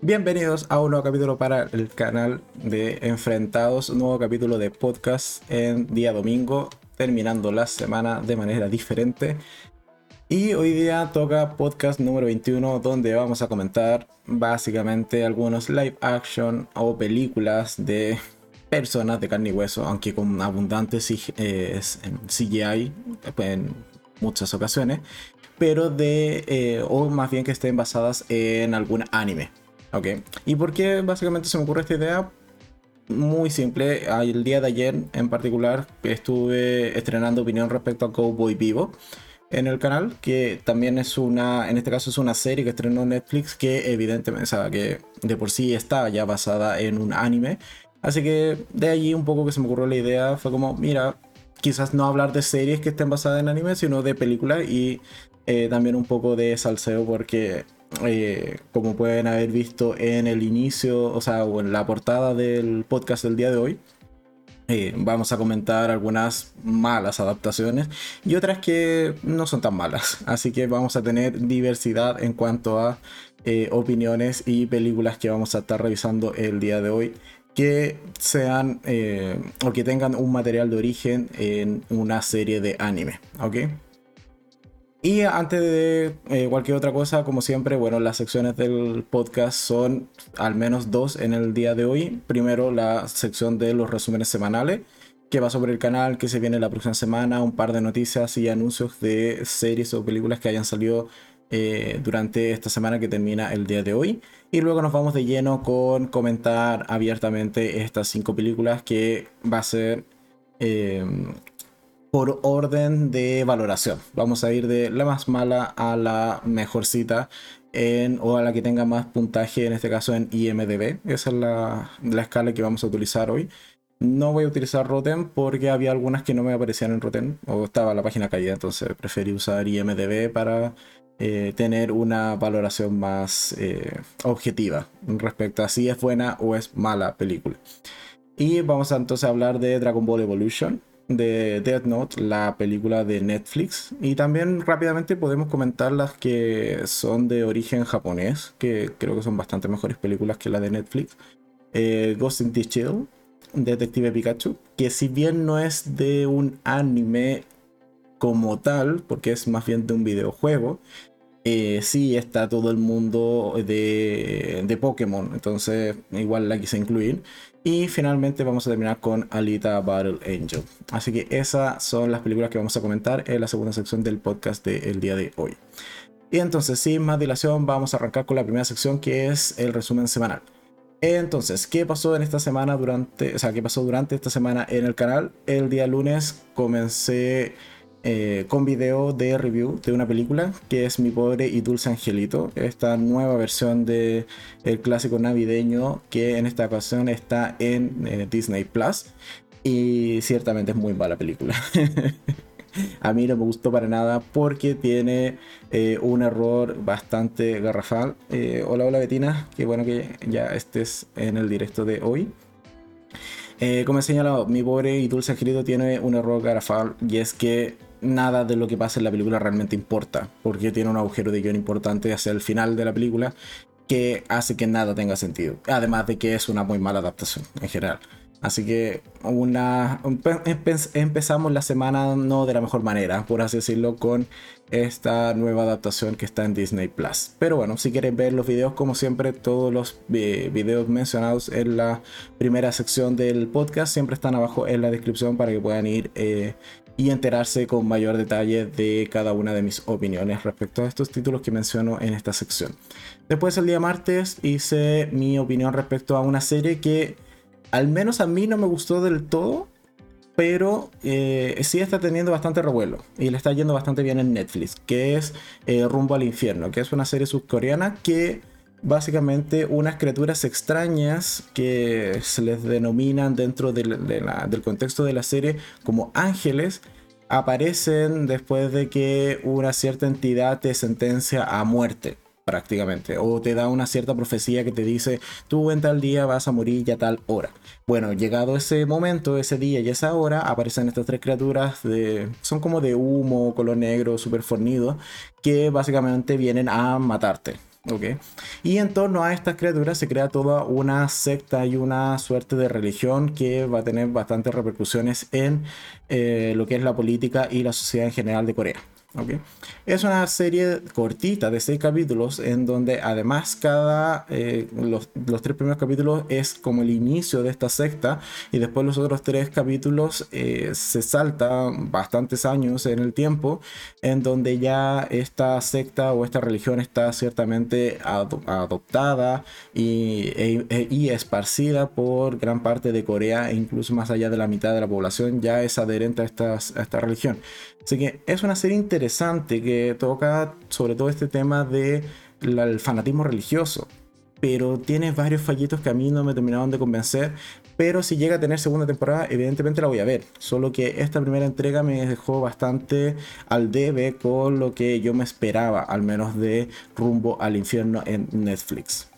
Bienvenidos a un nuevo capítulo para el canal de Enfrentados, un nuevo capítulo de podcast en día domingo, terminando la semana de manera diferente. Y hoy día toca podcast número 21 donde vamos a comentar básicamente algunos live action o películas de personas de carne y hueso, aunque con abundante eh, CGI en muchas ocasiones, pero de, eh, o más bien que estén basadas en algún anime. ¿Ok? ¿Y por qué básicamente se me ocurre esta idea? Muy simple, el día de ayer en particular estuve estrenando opinión respecto a Cowboy Vivo en el canal, que también es una, en este caso es una serie que estrenó Netflix que evidentemente, o sea, que de por sí está ya basada en un anime. Así que de allí un poco que se me ocurrió la idea fue como, mira, quizás no hablar de series que estén basadas en anime, sino de películas y eh, también un poco de salseo porque eh, como pueden haber visto en el inicio, o sea, o en la portada del podcast del día de hoy, eh, vamos a comentar algunas malas adaptaciones y otras que no son tan malas. Así que vamos a tener diversidad en cuanto a opiniones y películas que vamos a estar revisando el día de hoy que sean o que tengan un material de origen en una serie de anime, ¿ok? Y antes de eh, cualquier otra cosa, como siempre, bueno, las secciones del podcast son al menos dos en el día de hoy. Primero, la sección de los resúmenes semanales, que va sobre el canal, que se viene la próxima semana, un par de noticias y anuncios de series o películas que hayan salido eh, durante esta semana que termina el día de hoy. Y luego nos vamos de lleno con comentar abiertamente estas cinco películas que va a ser... Eh, por orden de valoración. Vamos a ir de la más mala a la mejorcita en, o a la que tenga más puntaje, en este caso en IMDB. Esa es la, escala que vamos a utilizar hoy. No voy a utilizar Rotten porque había algunas que no me aparecían en Rotten o estaba la página caída, entonces preferí usar IMDB para eh, tener una valoración más eh, objetiva respecto a si es buena o es mala película. Y vamos a entonces hablar de Dragon Ball Evolution, de Death Note, la película de Netflix. Y también rápidamente podemos comentar las que son de origen japonés, que creo que son bastante mejores películas que la de Netflix. Eh, Ghost in the Shell, Detective Pikachu, que si bien no es de un anime como tal, porque es más bien de un videojuego, eh, sí está todo el mundo de, de Pokémon, entonces igual la quise incluir. Y finalmente vamos a terminar con Alita Battle Angel. Así que esas son las películas que vamos a comentar en la segunda sección del podcast del día de hoy. Y entonces, sin más dilación, vamos a arrancar con la primera sección que es el resumen semanal. Entonces, ¿qué pasó en esta semana durante, o sea, qué pasó durante esta semana en el canal? El día lunes comencé eh, con video de review de una película que es Mi Pobre y Dulce Angelito, esta nueva versión de clásico navideño que en esta ocasión está en eh, Disney Plus y ciertamente es muy mala película. A mí no me gustó para nada porque tiene eh, un error bastante garrafal. hola, hola Betina, qué bueno que ya estés en el directo de hoy. como he señalado, mi pobre y dulce angelito tiene un error garrafal y es que nada de lo que pasa en la película realmente importa, porque tiene un agujero de guion importante hacia el final de la película que hace que nada tenga sentido. Además de que es una muy mala adaptación en general. Así que una, empezamos la semana no de la mejor manera, por así decirlo, con esta nueva adaptación que está en Disney Plus. Pero bueno, si quieren ver los videos, como siempre, todos los eh, videos mencionados en la primera sección del podcast siempre están abajo en la descripción para que puedan ir eh, y enterarse con mayor detalle de cada una de mis opiniones respecto a estos títulos que menciono en esta sección. Después el día martes hice mi opinión respecto a una serie que al menos a mí no me gustó del todo, pero eh, sí está teniendo bastante revuelo y le está yendo bastante bien en Netflix, que es eh, Rumbo al Infierno, que es una serie subcoreana que básicamente unas criaturas extrañas que se les denominan dentro del contexto de la serie como ángeles. Aparecen después de que una cierta entidad te sentencia a muerte prácticamente. O te da una cierta profecía que te dice tú en tal día vas a morir ya tal hora bueno llegado ese momento ese día y esa hora aparecen estas tres criaturas de son como de humo color negro súper fornido que básicamente vienen a matarte Y en torno a estas criaturas se crea toda una secta y una suerte de religión que va a tener bastantes repercusiones en eh, lo que es la política y la sociedad en general de Corea. Es una serie cortita de seis capítulos en donde además cada eh, los, tres primeros capítulos es como el inicio de esta secta y después los otros tres capítulos eh, se salta bastantes años en el tiempo en donde ya esta secta o esta religión está ciertamente adoptada y, e, e, y esparcida por gran parte de Corea e incluso más allá de la mitad de la población ya es adherente a, a esta religión. Así que es una serie interesante que toca sobre todo este tema del de fanatismo religioso. Pero tiene varios fallitos que a mí no me terminaron de convencer. Pero si llega a tener segunda temporada, evidentemente la voy a ver. Solo que esta primera entrega me dejó bastante al debe con lo que yo me esperaba, al menos de rumbo al infierno en Netflix.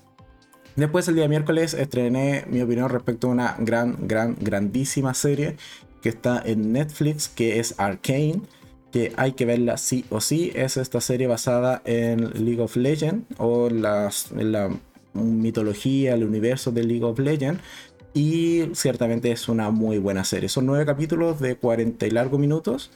Después el día miércoles estrené mi opinión respecto a una gran, gran, grandísima serie que está en Netflix, que es Arcane que hay que verla sí o sí. Es esta serie basada en League of Legends o las, la mitología, el universo de League of Legends. Y ciertamente es una muy buena serie. Son nueve capítulos de 40 y largos minutos.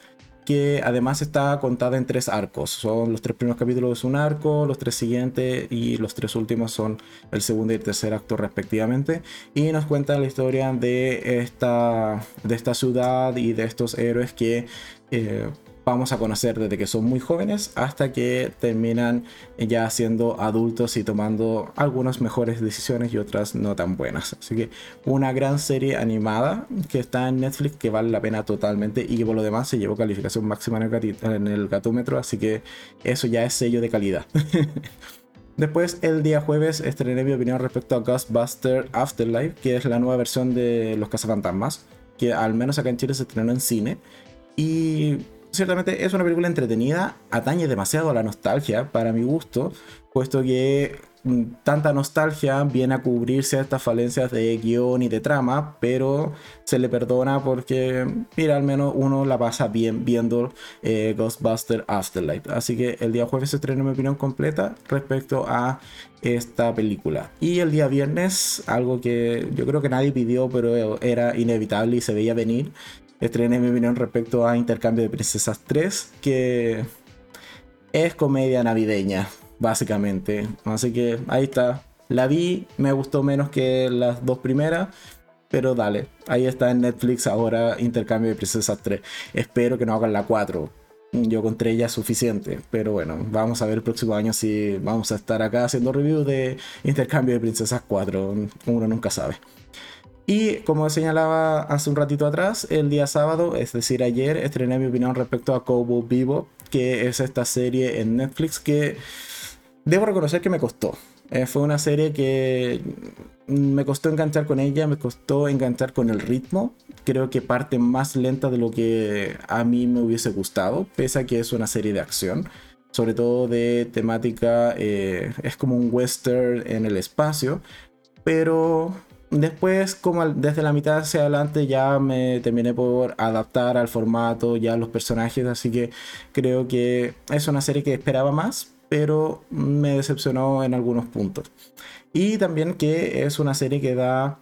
Que además está contada en tres arcos. Son los tres primeros capítulos es un arco, los tres siguientes y los tres últimos son el segundo y el tercer acto respectivamente. Y nos cuenta la historia de esta, de esta ciudad y de estos héroes que eh, vamos a conocer desde que son muy jóvenes hasta que terminan ya siendo adultos y tomando algunas mejores decisiones y otras no tan buenas. Así que una gran serie animada que está en Netflix que vale la pena totalmente y que por lo demás se llevó calificación máxima en el, en el gatómetro, así que eso ya es sello de calidad. Después, el día jueves, estrené mi opinión respecto a Ghostbuster Afterlife, que es la nueva versión de Los Cazafantasmas, que al menos acá en Chile se estrenó en cine. Y ciertamente es una película entretenida, atañe demasiado a la nostalgia para mi gusto, puesto que mm, tanta nostalgia viene a cubrir ciertas falencias de guion y de trama, pero se le perdona porque, mira, al menos uno la pasa bien viendo eh, Ghostbuster Afterlife. Así que el día jueves se estrenó mi opinión completa respecto a esta película. Y el día viernes, algo que yo creo que nadie pidió, pero era inevitable y se veía venir, estrené mi opinión respecto a Intercambio de Princesas 3, que es comedia navideña, básicamente. Así que ahí está. La vi, me gustó menos que las dos primeras, pero dale, ahí está en Netflix ahora Intercambio de Princesas 3. Espero que no hagan la 4. Yo con 3 ya suficiente, pero bueno, vamos a ver el próximo año si vamos a estar acá haciendo review de Intercambio de Princesas 4. Uno nunca sabe. Y como señalaba hace un ratito atrás, el día sábado, es decir, ayer, estrené mi opinión respecto a Cobo Vivo, que es esta serie en Netflix que debo reconocer que me costó. Eh, fue una serie que me costó enganchar con ella, me costó enganchar con el ritmo. Creo que parte más lenta de lo que a mí me hubiese gustado, pese a que es una serie de acción sobre todo de temática, eh, es como un western en el espacio, pero después, como desde la mitad hacia adelante, ya me terminé por adaptar al formato, ya los personajes, así que creo que es una serie que esperaba más, pero me decepcionó en algunos puntos. Y también que es una serie que da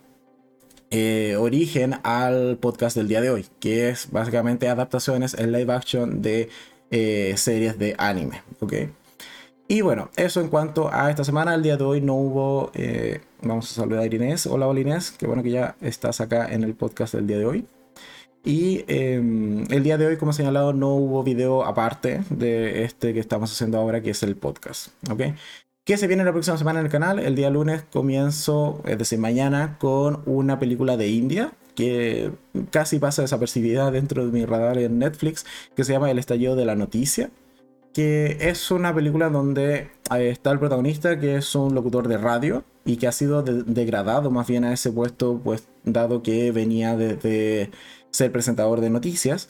eh, origen al podcast del día de hoy, que es básicamente adaptaciones en live action de eh, series de anime, ¿ok? Y bueno, eso en cuanto a esta semana, el día de hoy no hubo, eh, vamos a saludar a Inés, hola hola Inés, qué bueno que ya estás acá en el podcast del día de hoy. Y em, el día de hoy, como señalado, no hubo video aparte de este que estamos haciendo ahora, que es el podcast, ¿ok? ¿Qué se viene la próxima semana en el canal? El día lunes comienzo, es decir, mañana, con una película de India que casi pasa desapercibida dentro de mi radar en Netflix, que se llama El estallido de la noticia que es una película donde eh, está el protagonista que es un locutor de radio y que ha sido degradado más bien a ese puesto pues dado que venía de, ser presentador de noticias.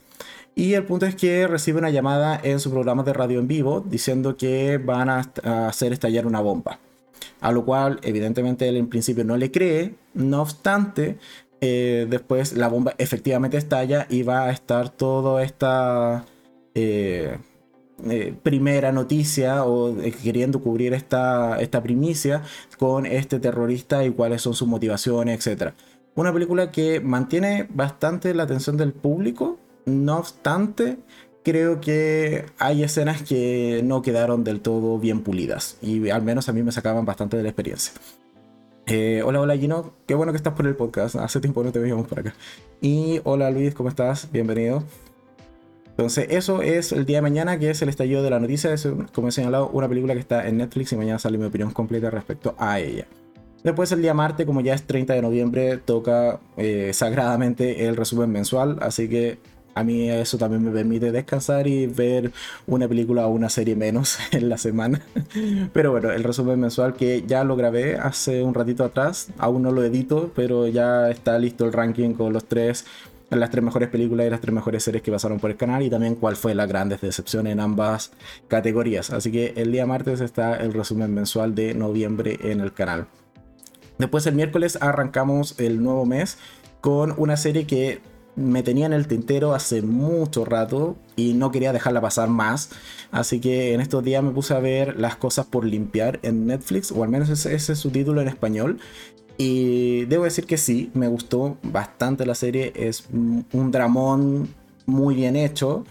Y el punto es que recibe una llamada en su programa de radio en vivo diciendo que van a, hacer estallar una bomba. A lo cual evidentemente él en principio no le cree. No obstante eh, después la bomba efectivamente estalla y va a estar toda esta eh, eh, primera noticia o eh, queriendo cubrir esta, esta primicia con este terrorista y cuáles son sus motivaciones, etc. Una película que mantiene bastante la atención del público, no obstante, creo que hay escenas que no quedaron del todo bien pulidas y al menos a mí me sacaban bastante de la experiencia. Eh, hola, hola Gino, qué bueno que estás por el podcast, hace tiempo no te veíamos por acá. Y hola Luis, ¿cómo estás? Bienvenido. Entonces, eso es el día de mañana, que es el estallido de la noticia. Es, como he señalado, una película que está en Netflix y mañana sale mi opinión completa respecto a ella. Después, el día martes, como ya es 30 de noviembre, toca eh, sagradamente el resumen mensual. Así que a mí eso también me permite descansar y ver una película o una serie menos en la semana. Pero bueno, el resumen mensual que ya lo grabé hace un ratito atrás, aún no lo edito, pero ya está listo el ranking con los tres las tres mejores películas y las tres mejores series que pasaron por el canal y también cuál fue la gran decepción en ambas categorías. Así que el día martes está el resumen mensual de noviembre en el canal. Después el miércoles arrancamos el nuevo mes con una serie que me tenía en el tintero hace mucho rato y no quería dejarla pasar más. Así que en estos días me puse a ver las cosas por limpiar en Netflix, o al menos ese, es su título en español. Y debo decir que sí, me gustó bastante la serie. Es un dramón muy bien hecho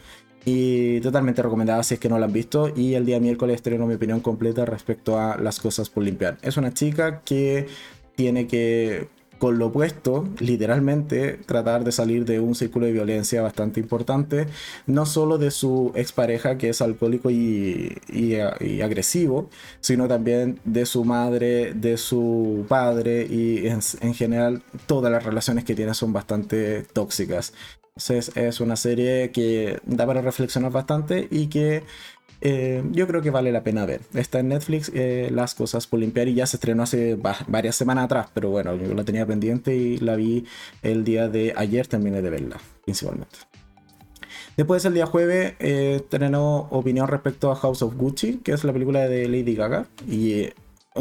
y totalmente recomendada si es que no la han visto. Y el día miércoles estreno mi opinión completa respecto a las cosas por limpiar. Es una chica que tiene que con lo opuesto, literalmente, tratar de salir de un círculo de violencia bastante importante, no solo de su expareja que es alcohólico y, agresivo, sino también de su madre, de su padre y en, en general todas las relaciones que tiene son bastante tóxicas. Entonces es una serie que da para reflexionar bastante y que eh, yo creo que vale la pena ver. Está en Netflix eh, Las Cosas por Limpiar y ya se estrenó hace varias semanas atrás, pero bueno, yo la tenía pendiente y la vi el día de ayer, terminé de verla, principalmente. Después el día jueves eh, estrenó opinión respecto a House of Gucci, que es la película de Lady Gaga, y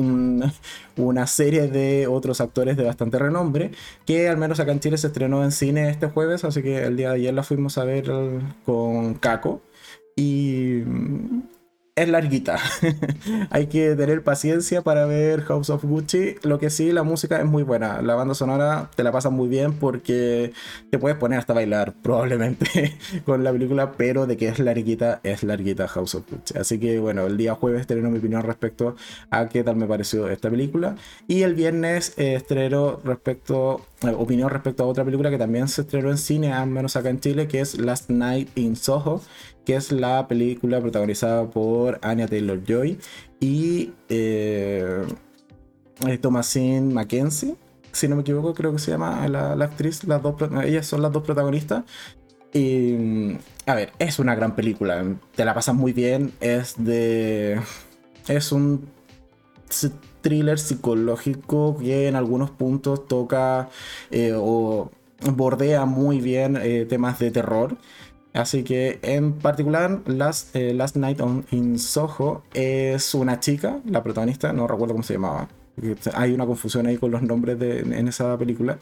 una serie de otros actores de bastante renombre, que al menos acá en Chile se estrenó en cine este jueves, así que el día de ayer la fuimos a ver con Caco. Y es larguita. Hay que tener paciencia para ver House of Gucci. Lo que sí, la música es muy buena. La banda sonora te la pasas muy bien porque te puedes poner hasta bailar probablemente con la película, pero de que es larguita, es larguita House of Gucci. Así que bueno, el día jueves estreno mi opinión respecto a qué tal me pareció esta película. Y el viernes estreno respecto, opinión respecto a otra película que también se estrenó en cine, al menos acá en Chile, que es Last Night in Soho que es la película protagonizada por Anya Taylor Joy y eh, Thomasine Mackenzie, si no me equivoco, creo que se llama la, actriz. Las dos, ellas son las dos protagonistas. Y, a ver, es una gran película. Te la pasas muy bien. Es de. Es un thriller psicológico que en algunos puntos toca eh, o bordea muy bien eh, temas de terror. Así que en particular Last, eh, Last Night on, in Soho es una chica, la protagonista, no recuerdo cómo se llamaba. Hay una confusión ahí con los nombres de, en esa película.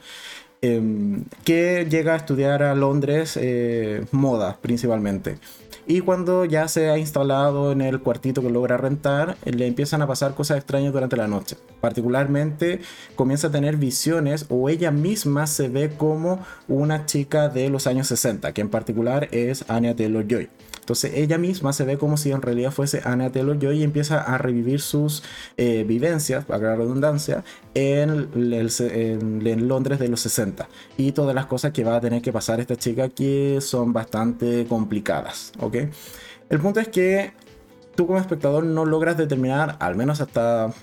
Em, que llega a estudiar a Londres moda principalmente. Y cuando ya se ha instalado en el cuartito que logra rentar, le empiezan a pasar cosas extrañas durante la noche. Particularmente comienza a tener visiones o ella misma se ve como una chica de los años 60, que en particular es Anya Taylor-Joy. Entonces ella misma se ve como si en realidad fuese Anna Taylor Joy y empieza a revivir sus eh, vivencias, para la redundancia, en, en, Londres de los 60 y todas las cosas que va a tener que pasar esta chica que son bastante complicadas, ¿ok? El punto es que tú como espectador no logras determinar, al menos hasta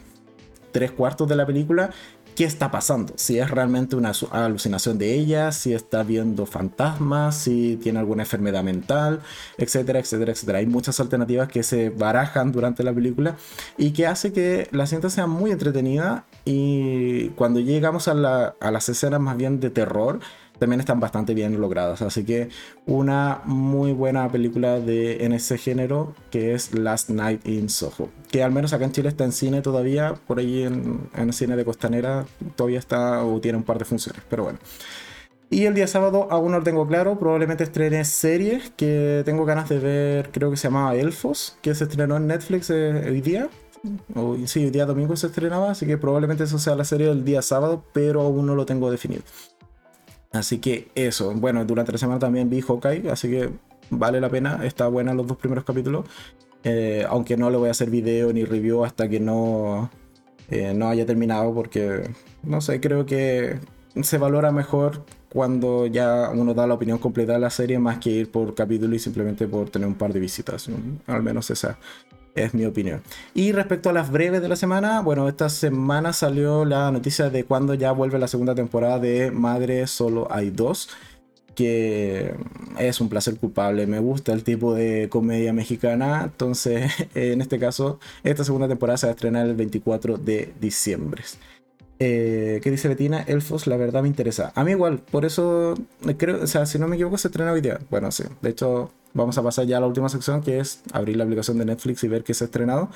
tres cuartos de la película, qué está pasando, si es realmente una alucinación de ella, si está viendo fantasmas, si tiene alguna enfermedad mental, etcétera, etcétera, etcétera. Hay muchas alternativas que se barajan durante la película y que hace que la cinta sea muy entretenida y cuando llegamos a, las escenas más bien de terror, también están bastante bien logradas. Así que una muy buena película de, en ese género que es Last Night in Soho. Que al menos acá en Chile está en cine todavía, por ahí en, en el cine de Costanera todavía está o tiene un par de funciones, pero bueno. Y el día sábado aún no lo tengo claro, probablemente estrene series que tengo ganas de ver, creo que se llamaba Elfos, que se estrenó en Netflix eh, hoy día. O, sí, hoy día domingo se estrenaba, así que probablemente eso sea la serie del día sábado, pero aún no lo tengo definido. Así que eso, bueno, durante la semana también vi Hawkeye, así que vale la pena, está buena los dos primeros capítulos. Eh, aunque no le voy a hacer video ni review hasta que no, eh, no haya terminado, porque no sé, creo que se valora mejor cuando ya uno da la opinión completa de la serie más que ir por capítulo y simplemente por tener un par de visitas. Al menos esa es mi opinión. Y respecto a las breves de la semana, bueno, esta semana salió la noticia de cuando ya vuelve la segunda temporada de Madre Solo hay dos que es un placer culpable. Me gusta el tipo de comedia mexicana. Entonces, en este caso, esta segunda temporada se va a estrenar el 24 de diciembre. Eh, ¿Qué dice Betina? Elfos, la verdad me interesa. A mí igual, por eso creo, o sea, si no me equivoco, se estrena hoy día. Bueno, sí, de hecho, vamos a pasar ya a la última sección que es abrir la aplicación de Netflix y ver que se ha estrenado.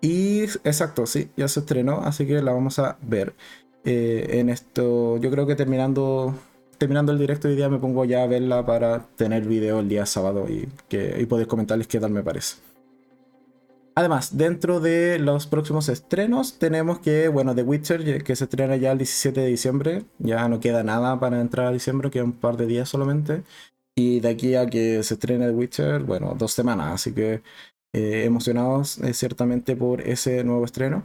Y exacto, sí, ya se estrenó, así que la vamos a ver. Eh, en esto, yo creo que terminando terminando el directo hoy día me pongo ya a verla para tener video el día sábado y, que, y comentarles qué tal me parece. Además, dentro de los próximos estrenos tenemos que, bueno, The Witcher, que se estrena ya el 17 de diciembre, ya no queda nada para entrar a diciembre, queda un par de días solamente. Y de aquí a que se estrene The Witcher, bueno, dos semanas, así que eh, emocionados eh, ciertamente por ese nuevo estreno.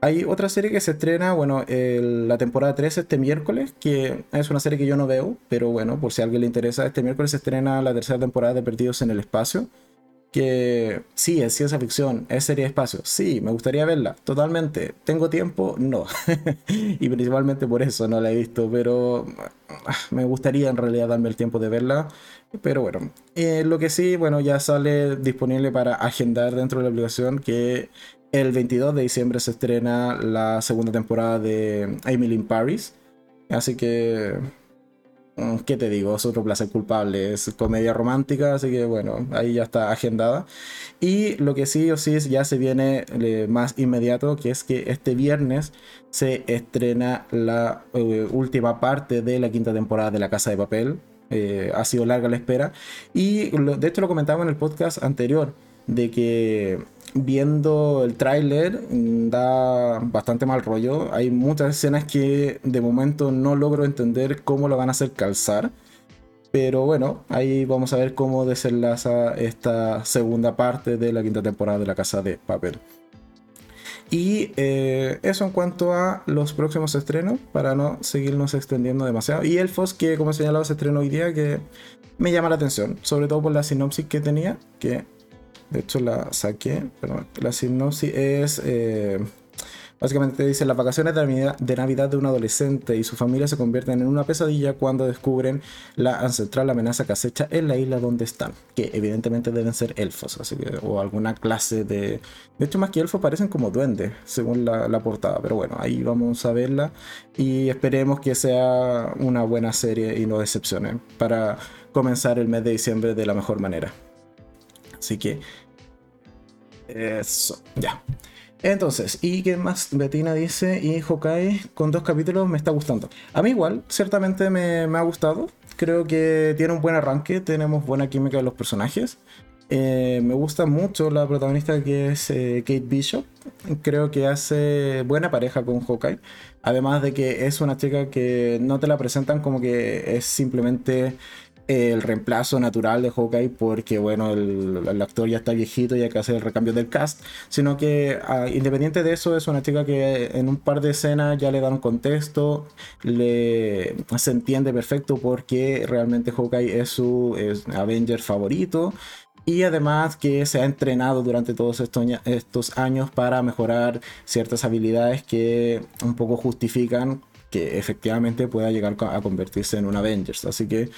Hay otra serie que se estrena, bueno, la temporada 3 este miércoles, que es una serie que yo no veo, pero bueno, por si a alguien le interesa, este miércoles se estrena la tercera temporada de Perdidos en el Espacio que sí, es ciencia ficción, es serie espacio, sí, me gustaría verla, totalmente. ¿Tengo tiempo? No. y principalmente por eso no la he visto, pero ah, me gustaría en realidad darme el tiempo de verla. Pero bueno, eh, lo que sí, bueno, ya sale disponible para agendar dentro de la aplicación que el 22 de diciembre se estrena la segunda temporada de Emily in Paris. Así que ¿Qué te digo? Es otro placer culpable. Es comedia romántica, así que bueno, ahí ya está agendada. Y lo que sí o sí ya se viene eh, más inmediato, que es que este viernes se estrena la eh, última parte de la quinta temporada de La Casa de Papel. Eh, ha sido larga la espera. Y de hecho lo comentaba en el podcast anterior, de que viendo el tráiler da bastante mal rollo. Hay muchas escenas que de momento no logro entender cómo lo van a hacer calzar. Pero bueno, ahí vamos a ver cómo desenlaza esta segunda parte de la quinta temporada de La Casa de Papel. Y eh, eso en cuanto a los próximos estrenos, para no seguirnos extendiendo demasiado. Y Elfos, que como he señalado, se estrenó hoy día, que me llama la atención, sobre todo por la sinopsis que tenía, que de hecho, la saqué. Pero la sinopsis es. Eh, básicamente dice: Las vacaciones de Navidad, de un adolescente y su familia se convierten en una pesadilla cuando descubren la ancestral amenaza que acecha en la isla donde están. Que evidentemente deben ser elfos, o alguna clase de. De hecho, más que elfos parecen como duendes, según la, la portada. Pero bueno, ahí vamos a verla. Y esperemos que sea una buena serie y no decepcione. Para comenzar el mes de diciembre de la mejor manera. Así que. Eso, ya. Entonces, ¿y qué más? Betina dice, y Hokai con dos capítulos me está gustando. A mí igual, ciertamente me, ha gustado. Creo que tiene un buen arranque, tenemos buena química de los personajes. Eh, me gusta mucho la protagonista que es eh, Kate Bishop. Creo que hace buena pareja con Hawkeye. Además de que es una chica que no te la presentan como que es simplemente el reemplazo natural de Hawkeye porque, bueno, el, actor ya está viejito y hay que hacer el recambio del cast, sino que ah, independiente de eso es una chica que en un par de escenas ya le dan contexto, le, se entiende perfecto porque realmente Hawkeye es su Avenger favorito y además que se ha entrenado durante todos estos años para mejorar ciertas habilidades que un poco justifican que efectivamente pueda llegar a convertirse en un Avengers. Así que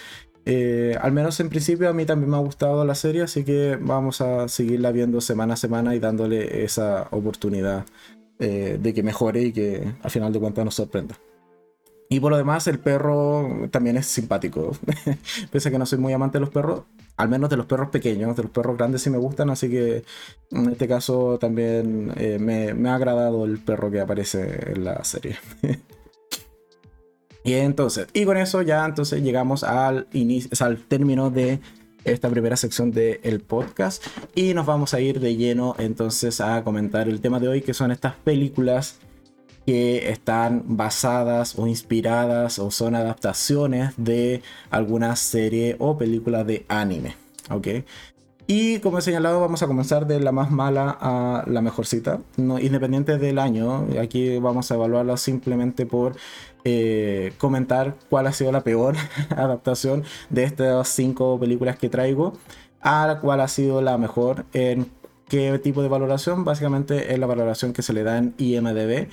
eh, al menos en principio a mí también me ha gustado la serie, así que vamos a seguirla viendo semana a semana y dándole esa oportunidad eh, de que mejore y que al final de cuentas nos sorprenda. Y por lo demás, el perro también es simpático. Pese a que no soy muy amante de los perros, al menos de los perros pequeños, de los perros grandes sí me gustan, así que en este caso también eh, me, me ha agradado el perro que aparece en la serie. Y entonces, y con eso ya entonces llegamos al inicio, al término de esta primera sección del podcast y nos vamos a ir de lleno entonces a comentar el tema de hoy que son estas películas que están basadas o inspiradas o son adaptaciones de alguna serie o película de anime. ¿Ok? Y como he señalado, vamos a comenzar de la más mala a la mejorcita, no, independiente del año. Aquí vamos a evaluarla simplemente por eh, comentar cuál ha sido la peor adaptación de estas cinco películas que traigo, a cuál ha sido la mejor en qué tipo de valoración. Básicamente es la valoración que se le da en IMDB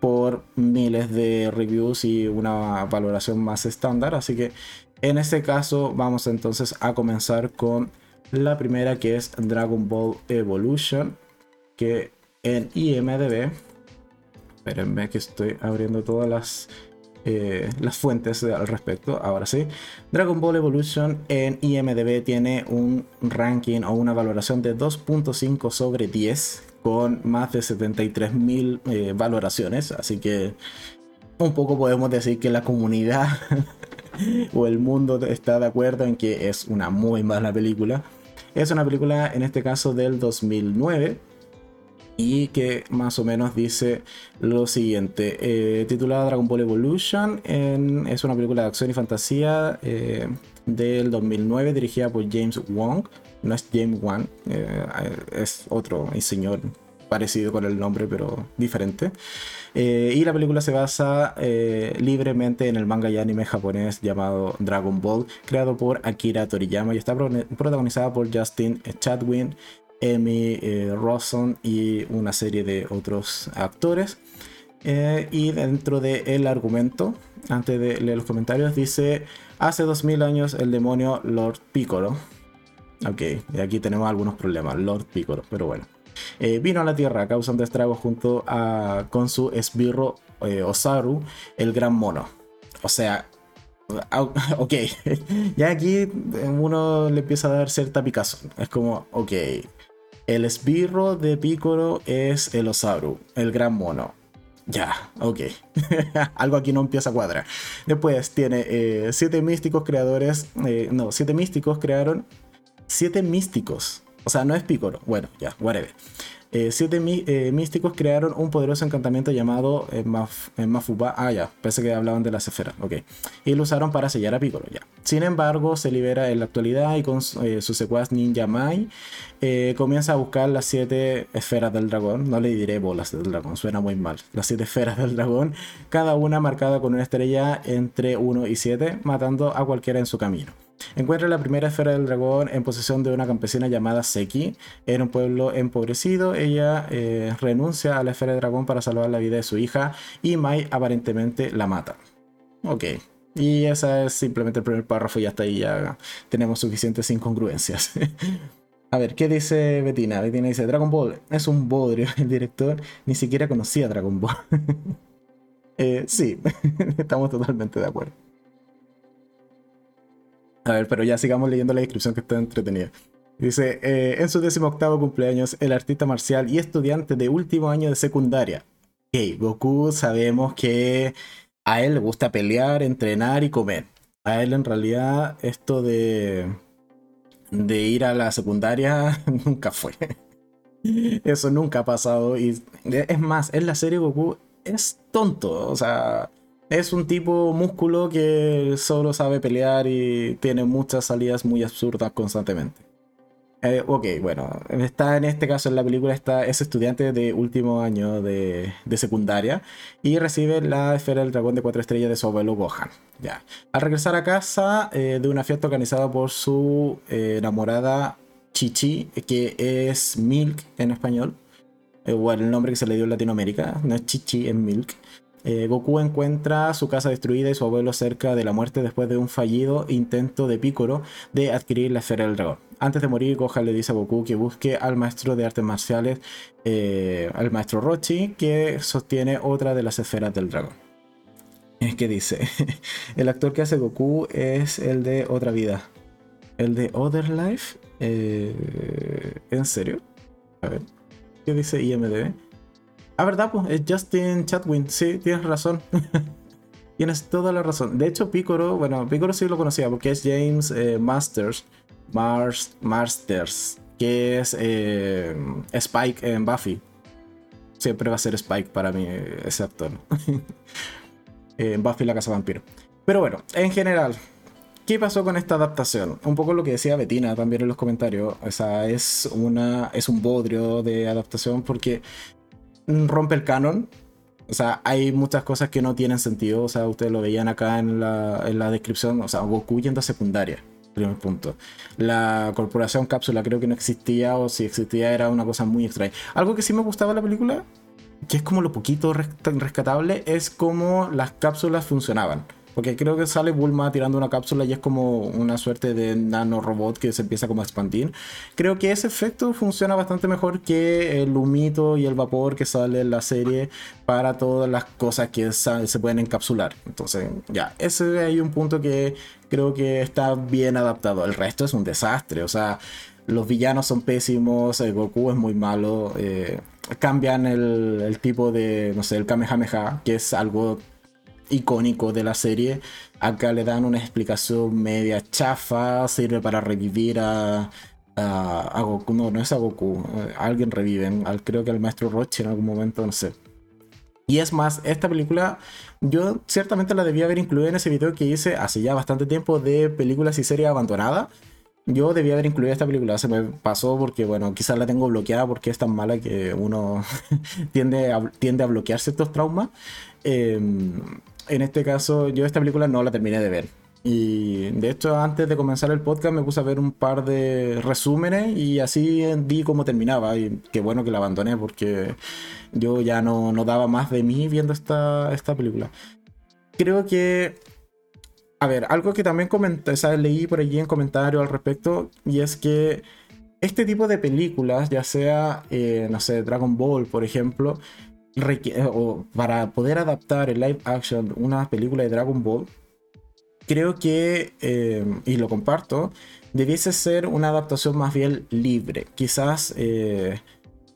por miles de reviews y una valoración más estándar. Así que en este caso vamos entonces a comenzar con la primera que es Dragon Ball Evolution, que en IMDB, espérenme que estoy abriendo todas las, eh, las fuentes al respecto, ahora sí, Dragon Ball Evolution en IMDB tiene un ranking o una valoración de 2.5 sobre 10 con más de 73.000 eh, valoraciones, así que un poco podemos decir que la comunidad o el mundo está de acuerdo en que es una muy mala película. Es una película, en este caso, del 2009 y que más o menos dice lo siguiente. Eh, titulada Dragon Ball Evolution, es una película de acción y fantasía eh, del 2009 dirigida por James Wong. No es James Wan, eh, es otro señor parecido con el nombre, pero diferente. Y la película se basa libremente en el manga y anime japonés llamado Dragon Ball, creado por Akira Toriyama y está protagonizada por Justin Chadwin, Amy eh, Rawson y una serie de otros actores. y dentro del argumento, antes de leer los comentarios, dice: Hace 2000 años el demonio Lord Piccolo. Ok, y aquí tenemos algunos problemas, Lord Piccolo, pero bueno. Eh, vino a la Tierra causando estragos junto a, con su esbirro eh, Osaru, el gran mono. O sea, ok, ya aquí uno le empieza a dar cierta picazón. Es como, ok, el esbirro de Piccolo es el Osaru, el gran mono. Ya, ok. Algo aquí no empieza a cuadrar. Después tiene eh, siete místicos creadores. no, siete místicos crearon. Siete místicos o sea, no es Piccolo. Bueno, ya, whatever. Eh, siete eh, místicos crearon un poderoso encantamiento llamado eh, Mafuba. Ah, ya, pensé que hablaban de las esferas. Ok. Y lo usaron para sellar a Piccolo, ya. Sin embargo, se libera en la actualidad y con su secuaz Ninja Mai comienza a buscar las siete esferas del dragón. No le diré bolas del dragón, suena muy mal. Las siete esferas del dragón, cada una marcada con una estrella entre 1 y 7, matando a cualquiera en su camino. Encuentra la primera esfera del dragón en posesión de una campesina llamada Seki. En un pueblo empobrecido, ella eh, renuncia a la esfera del dragón para salvar la vida de su hija y Mai aparentemente la mata. Ok. Y esa es simplemente el primer párrafo y hasta ahí ya tenemos suficientes incongruencias. A ver, ¿qué dice Bettina? Bettina dice, Dragon Ball es un bodrio. El director ni siquiera conocía Dragon Ball. Eh, sí, estamos totalmente de acuerdo. A ver, pero ya sigamos leyendo la descripción que está entretenida. Dice, eh, en su octavo cumpleaños, el artista marcial y estudiante de último año de secundaria. Ok, Goku sabemos que a él le gusta pelear, entrenar y comer. A él en realidad esto de, de ir a la secundaria nunca fue. Eso nunca ha pasado. Y es más, en la serie Goku es tonto. O sea, es un tipo músculo que solo sabe pelear y tiene muchas salidas muy absurdas constantemente. Eh, ok, bueno, está en este caso en la película está, es estudiante de último año de, secundaria y recibe la esfera del dragón de cuatro estrellas de su abuelo Gohan. Ya. Al regresar a casa eh, de una fiesta organizada por su eh, enamorada Chichi, que es Milk en español, o el nombre que se le dio en Latinoamérica, no es Chichi, es Milk. Eh, Goku encuentra su casa destruida y su abuelo cerca de la muerte después de un fallido intento de Piccolo de adquirir la esfera del dragón. Antes de morir, Gohan le dice a Goku que busque al maestro de artes marciales, eh, al maestro Rochi, que sostiene otra de las esferas del dragón. Es que dice, el actor que hace Goku es el de Otra Vida. El de Other Life. Eh, ¿En serio? A ver. ¿Qué dice IMDb? Ah, ¿verdad? Pues es Justin Chatwin. Sí, tienes razón. Tienes toda la razón. De hecho, Picoro, bueno, Picoro sí lo conocía porque es James eh, Masters, Masters, que es eh, Spike en Buffy. Siempre va a ser Spike para mí actor. en Buffy la Casa Vampiro. Pero bueno, en general, ¿qué pasó con esta adaptación? Un poco lo que decía Betina también en los comentarios. O sea, es, una, es un bodrio de adaptación porque rompe el canon o sea, hay muchas cosas que no tienen sentido. O sea, ustedes lo veían acá en la, en la descripción. O sea, Goku yendo a secundaria. Primer punto. La corporación cápsula creo que no existía. O si existía era una cosa muy extraña. Algo que sí me gustaba de la película, que es como lo poquito rescatable, es cómo las cápsulas funcionaban. Porque creo que sale Bulma tirando una cápsula y es como una suerte de nanorobot que se empieza como a expandir. Creo que ese efecto funciona bastante mejor que el humito y el vapor que sale en la serie para todas las cosas que se pueden encapsular. Entonces, ya, ese hay un punto que creo que está bien adaptado. El resto es un desastre. O sea, los villanos son pésimos, el Goku es muy malo. Eh, cambian el, el, tipo de, no sé, el Kamehameha, que es algo icónico de la serie. Acá le dan una explicación media chafa, sirve para revivir a, a, Goku. No, no es a Goku, eh, alguien reviven, al, creo que al maestro Roche en algún momento, no sé. Y es más, esta película yo ciertamente la debía haber incluido en ese video que hice hace ya bastante tiempo de películas y series abandonadas. Yo debía haber incluido esta película, se me pasó porque, bueno, quizás la tengo bloqueada porque es tan mala que uno tiende, a, tiende a bloquear ciertos traumas. Eh, en este caso, yo esta película no la terminé de ver. Y de hecho, antes de comenzar el podcast me puse a ver un par de resúmenes y así vi cómo terminaba. Y qué bueno que la abandoné porque yo ya no, no daba más de mí viendo esta, esta película. Creo que a ver, algo que también comenté, o leí por allí en comentarios al respecto, y es que este tipo de películas, ya sea, eh, no sé, Dragon Ball, por ejemplo, o para poder adaptar en live action una película de Dragon Ball, creo que, eh, y lo comparto, debiese ser una adaptación más bien libre. Quizás eh,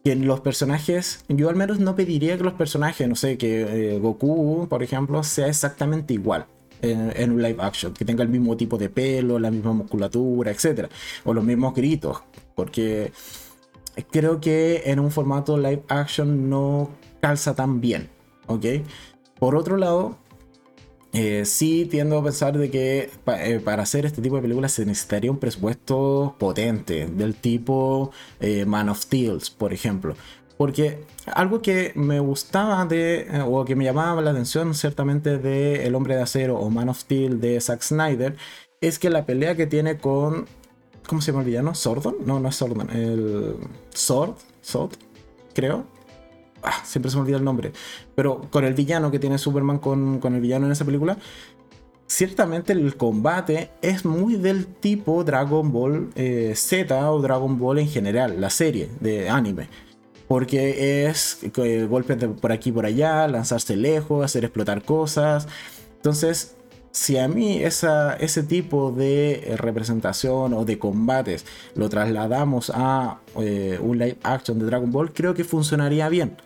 que los personajes, yo al menos no pediría que los personajes, no sé, que Goku, por ejemplo, sea exactamente igual. En, en, un live action, que tenga el mismo tipo de pelo, la misma musculatura, etc. O los mismos gritos, porque creo que en un formato live action no calza tan bien, ¿ok? Por otro lado, eh, sí tiendo a pensar de que eh, para hacer este tipo de películas se necesitaría un presupuesto potente, del tipo eh, Man of Steel, por ejemplo. Porque algo que me gustaba de, o que me llamaba la atención ciertamente de El Hombre de Acero o Man of Steel de Zack Snyder, es que la pelea que tiene con... ¿Cómo se llama el villano? ¿Sordon? No, no es Sordon. El... Sword, Sword, creo Ah, siempre se me olvida el nombre, pero con el villano que tiene Superman con, con el villano en esa película, ciertamente el combate es muy del tipo Dragon Ball eh, Z o Dragon Ball en general, la serie de anime. Porque es eh, golpes por aquí y por allá, lanzarse lejos, hacer explotar cosas. Entonces, si a mí esa, ese tipo de representación o de combates lo trasladamos a eh, un live action de Dragon Ball, creo que funcionaría bien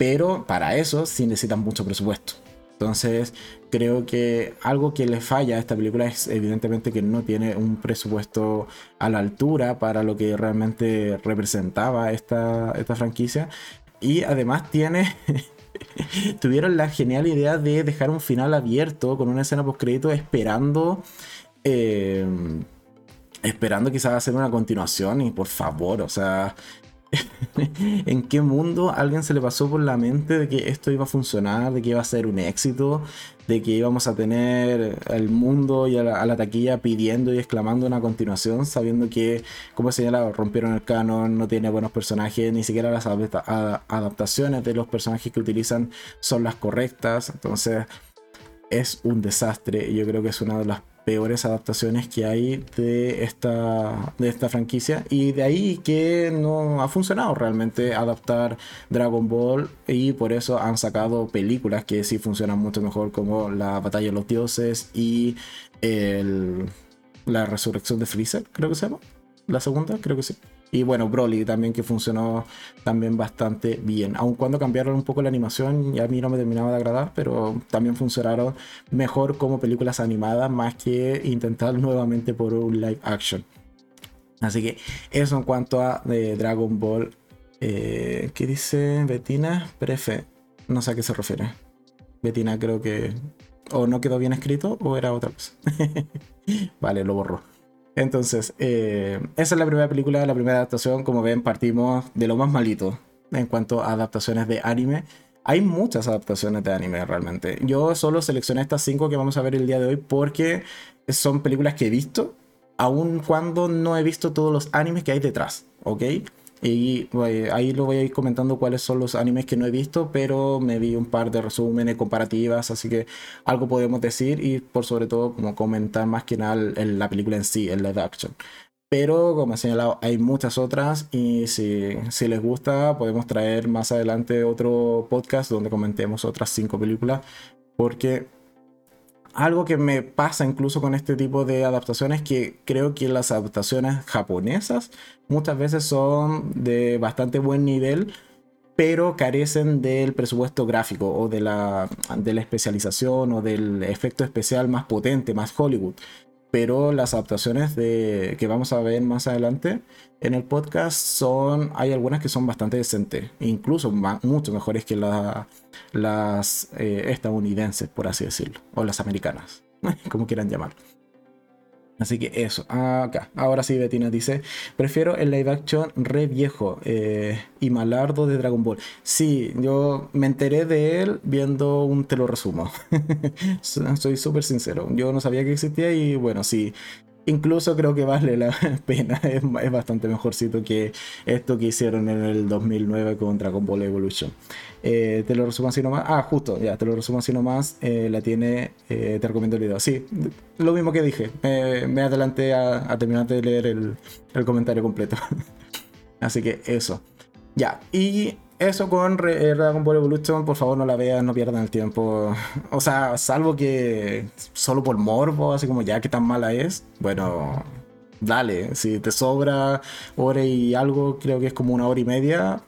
pero para eso sí necesitan mucho presupuesto. Entonces, creo que algo que le falla a esta película es evidentemente que no tiene un presupuesto a la altura para lo que realmente representaba esta, esta franquicia. Y además tiene... tuvieron la genial idea de dejar un final abierto con una escena post crédito esperando... Eh, esperando quizás hacer una continuación y por favor, o sea, ¿En qué mundo alguien se le pasó por la mente de que esto iba a funcionar, de que iba a ser un éxito, de que íbamos a tener el mundo y a la, taquilla pidiendo y exclamando una continuación, sabiendo que, como señalado, rompieron el canon, no tiene buenos personajes, ni siquiera las adaptaciones de los personajes que utilizan son las correctas, entonces es un desastre yo creo que es una de las peores adaptaciones que hay de esta, de esta franquicia y de ahí que no ha funcionado realmente adaptar Dragon Ball y por eso han sacado películas que sí funcionan mucho mejor como La Batalla de los Dioses y el, La Resurrección de Freezer, creo que se llama. La segunda, creo que sí. Y bueno, Broly también que funcionó también bastante bien. Aun cuando cambiaron un poco la animación y a mí no me terminaba de agradar, pero también funcionaron mejor como películas animadas más que intentar nuevamente por un live action. Así que eso en cuanto a de Dragon Ball. Eh, ¿Qué dice Betina? Prefe. No sé a qué se refiere. Betina creo que o no quedó bien escrito o era otra cosa. vale, lo borró. Entonces, eh, esa es la primera película, la primera adaptación. Como ven, partimos de lo más malito en cuanto a adaptaciones de anime. Hay muchas adaptaciones de anime realmente. Yo solo seleccioné estas cinco que vamos a ver el día de hoy porque son películas que he visto, aun cuando no he visto todos los animes que hay detrás, ¿ok? Y ahí lo voy a ir comentando cuáles son los animes que no he visto, pero me vi un par de resúmenes comparativas, así que algo podemos decir y por sobre todo como comentar más que nada la película en sí, el live action. Pero como he señalado, hay muchas otras y si, si les gusta podemos traer más adelante otro podcast donde comentemos otras cinco películas porque algo que me pasa incluso con este tipo de adaptaciones que creo que las adaptaciones japonesas muchas veces son de bastante buen nivel pero carecen del presupuesto gráfico o de la, de la especialización o del efecto especial más potente, más Hollywood pero las adaptaciones de, que vamos a ver más adelante en el podcast son, hay algunas que son bastante decentes, incluso mucho mejores que las eh, estadounidenses, por así decirlo, o las americanas, como quieran llamarlo. Así que eso, acá. Ahora sí, Betina dice, prefiero el live action re viejo eh, y malardo de Dragon Ball. Sí, yo me enteré de él viendo un te lo resumo. Soy súper sincero. Yo no sabía que existía y bueno, sí, incluso creo que vale la pena. Es, bastante mejorcito que esto que hicieron en el 2009 con Dragon Ball Evolution. Eh, te lo resumo así nomás. Ah, justo, ya, te lo resumo así nomás. Eh, la tiene, eh, te recomiendo el video. Sí, lo mismo que dije. me adelanté a, terminar de leer el, comentario completo. así que eso. Ya, y eso con Dragon Ball Evolution, por favor no la vean, no pierdan el tiempo. O sea, salvo que solo por morbo, así como ya que tan mala es, bueno, dale. Si te sobra hora y algo, creo que es como una hora y media.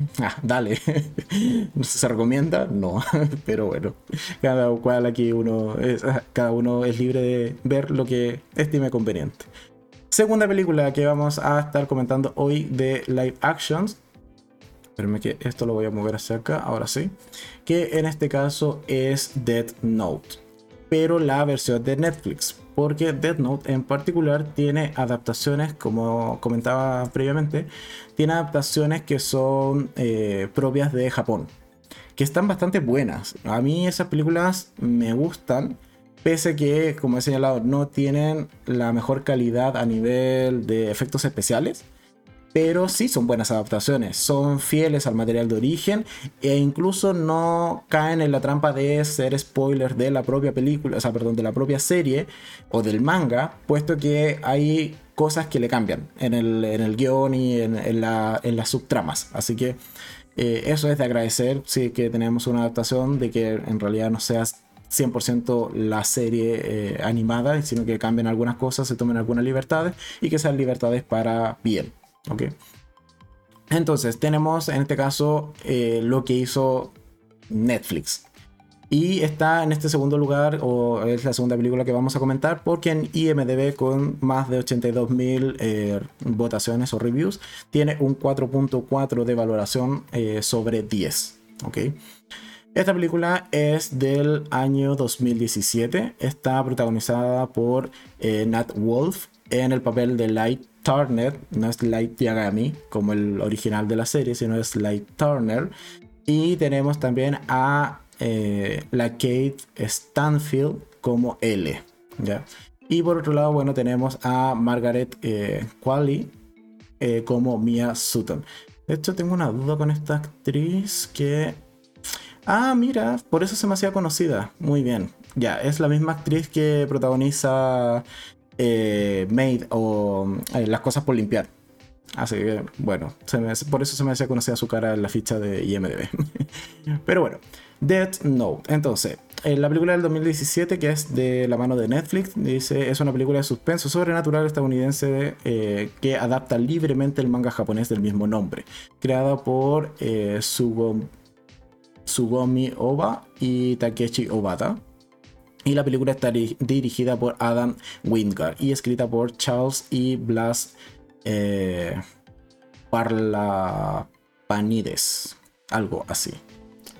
Ah, dale. ¿Se recomienda? No. Pero bueno, cada cual aquí uno es, cada uno es libre de ver lo que estime conveniente. Segunda película que vamos a estar comentando hoy de live actions Espérenme que esto lo voy a mover hacia acá, ahora sí. Que en este caso es Dead Note. Pero la versión de Netflix. Porque Dead Note en particular tiene adaptaciones, como comentaba previamente, tiene adaptaciones que son eh, propias de Japón. Que están bastante buenas. A mí esas películas me gustan. Pese que, como he señalado, no tienen la mejor calidad a nivel de efectos especiales pero sí son buenas adaptaciones, son fieles al material de origen e incluso no caen en la trampa de ser spoilers de la propia película, o sea, perdón, de la propia serie o del manga, puesto que hay cosas que le cambian en el, en guion y en, las subtramas. Así que eh, eso es de agradecer, sí que tenemos una adaptación de que en realidad no sea 100% la serie eh, animada, sino que cambien algunas cosas, se tomen algunas libertades y que sean libertades para bien. ¿Ok? Entonces, tenemos en este caso eh, lo que hizo Netflix. Y está en este segundo lugar, o es la segunda película que vamos a comentar, porque en IMDB con más de 82.000 eh, votaciones o reviews, tiene un 4.4 de valoración eh, sobre 10. ¿ok? Esta película es del año 2017, está protagonizada por Nat Wolf en el papel de Light Turner, no es Light Yagami como el original de la serie, sino es Light Turner. Y tenemos también a eh, la Kate Stanfield como L. ¿ya? Y por otro lado, bueno, tenemos a Margaret eh, Qualley eh, como Mia Sutton. De hecho, tengo una duda con esta actriz que... Ah, mira, por eso se me hacía conocida. Muy bien. Ya, es la misma actriz que protagoniza eh, made o eh, las cosas por limpiar. Así que, bueno, por eso se me hacía conocida su cara en la ficha de IMDB. Pero bueno, Death Note. Entonces, en la película del 2017, que es de la mano de Netflix, dice, es una película de suspenso sobrenatural estadounidense eh, que adapta libremente el manga japonés del mismo nombre, creada por eh, Sugomi Oba y Takeshi Obata. Y la película está dirigida por Adam Wingard y escrita por Charles E. Blas eh, Parlapanides, algo así.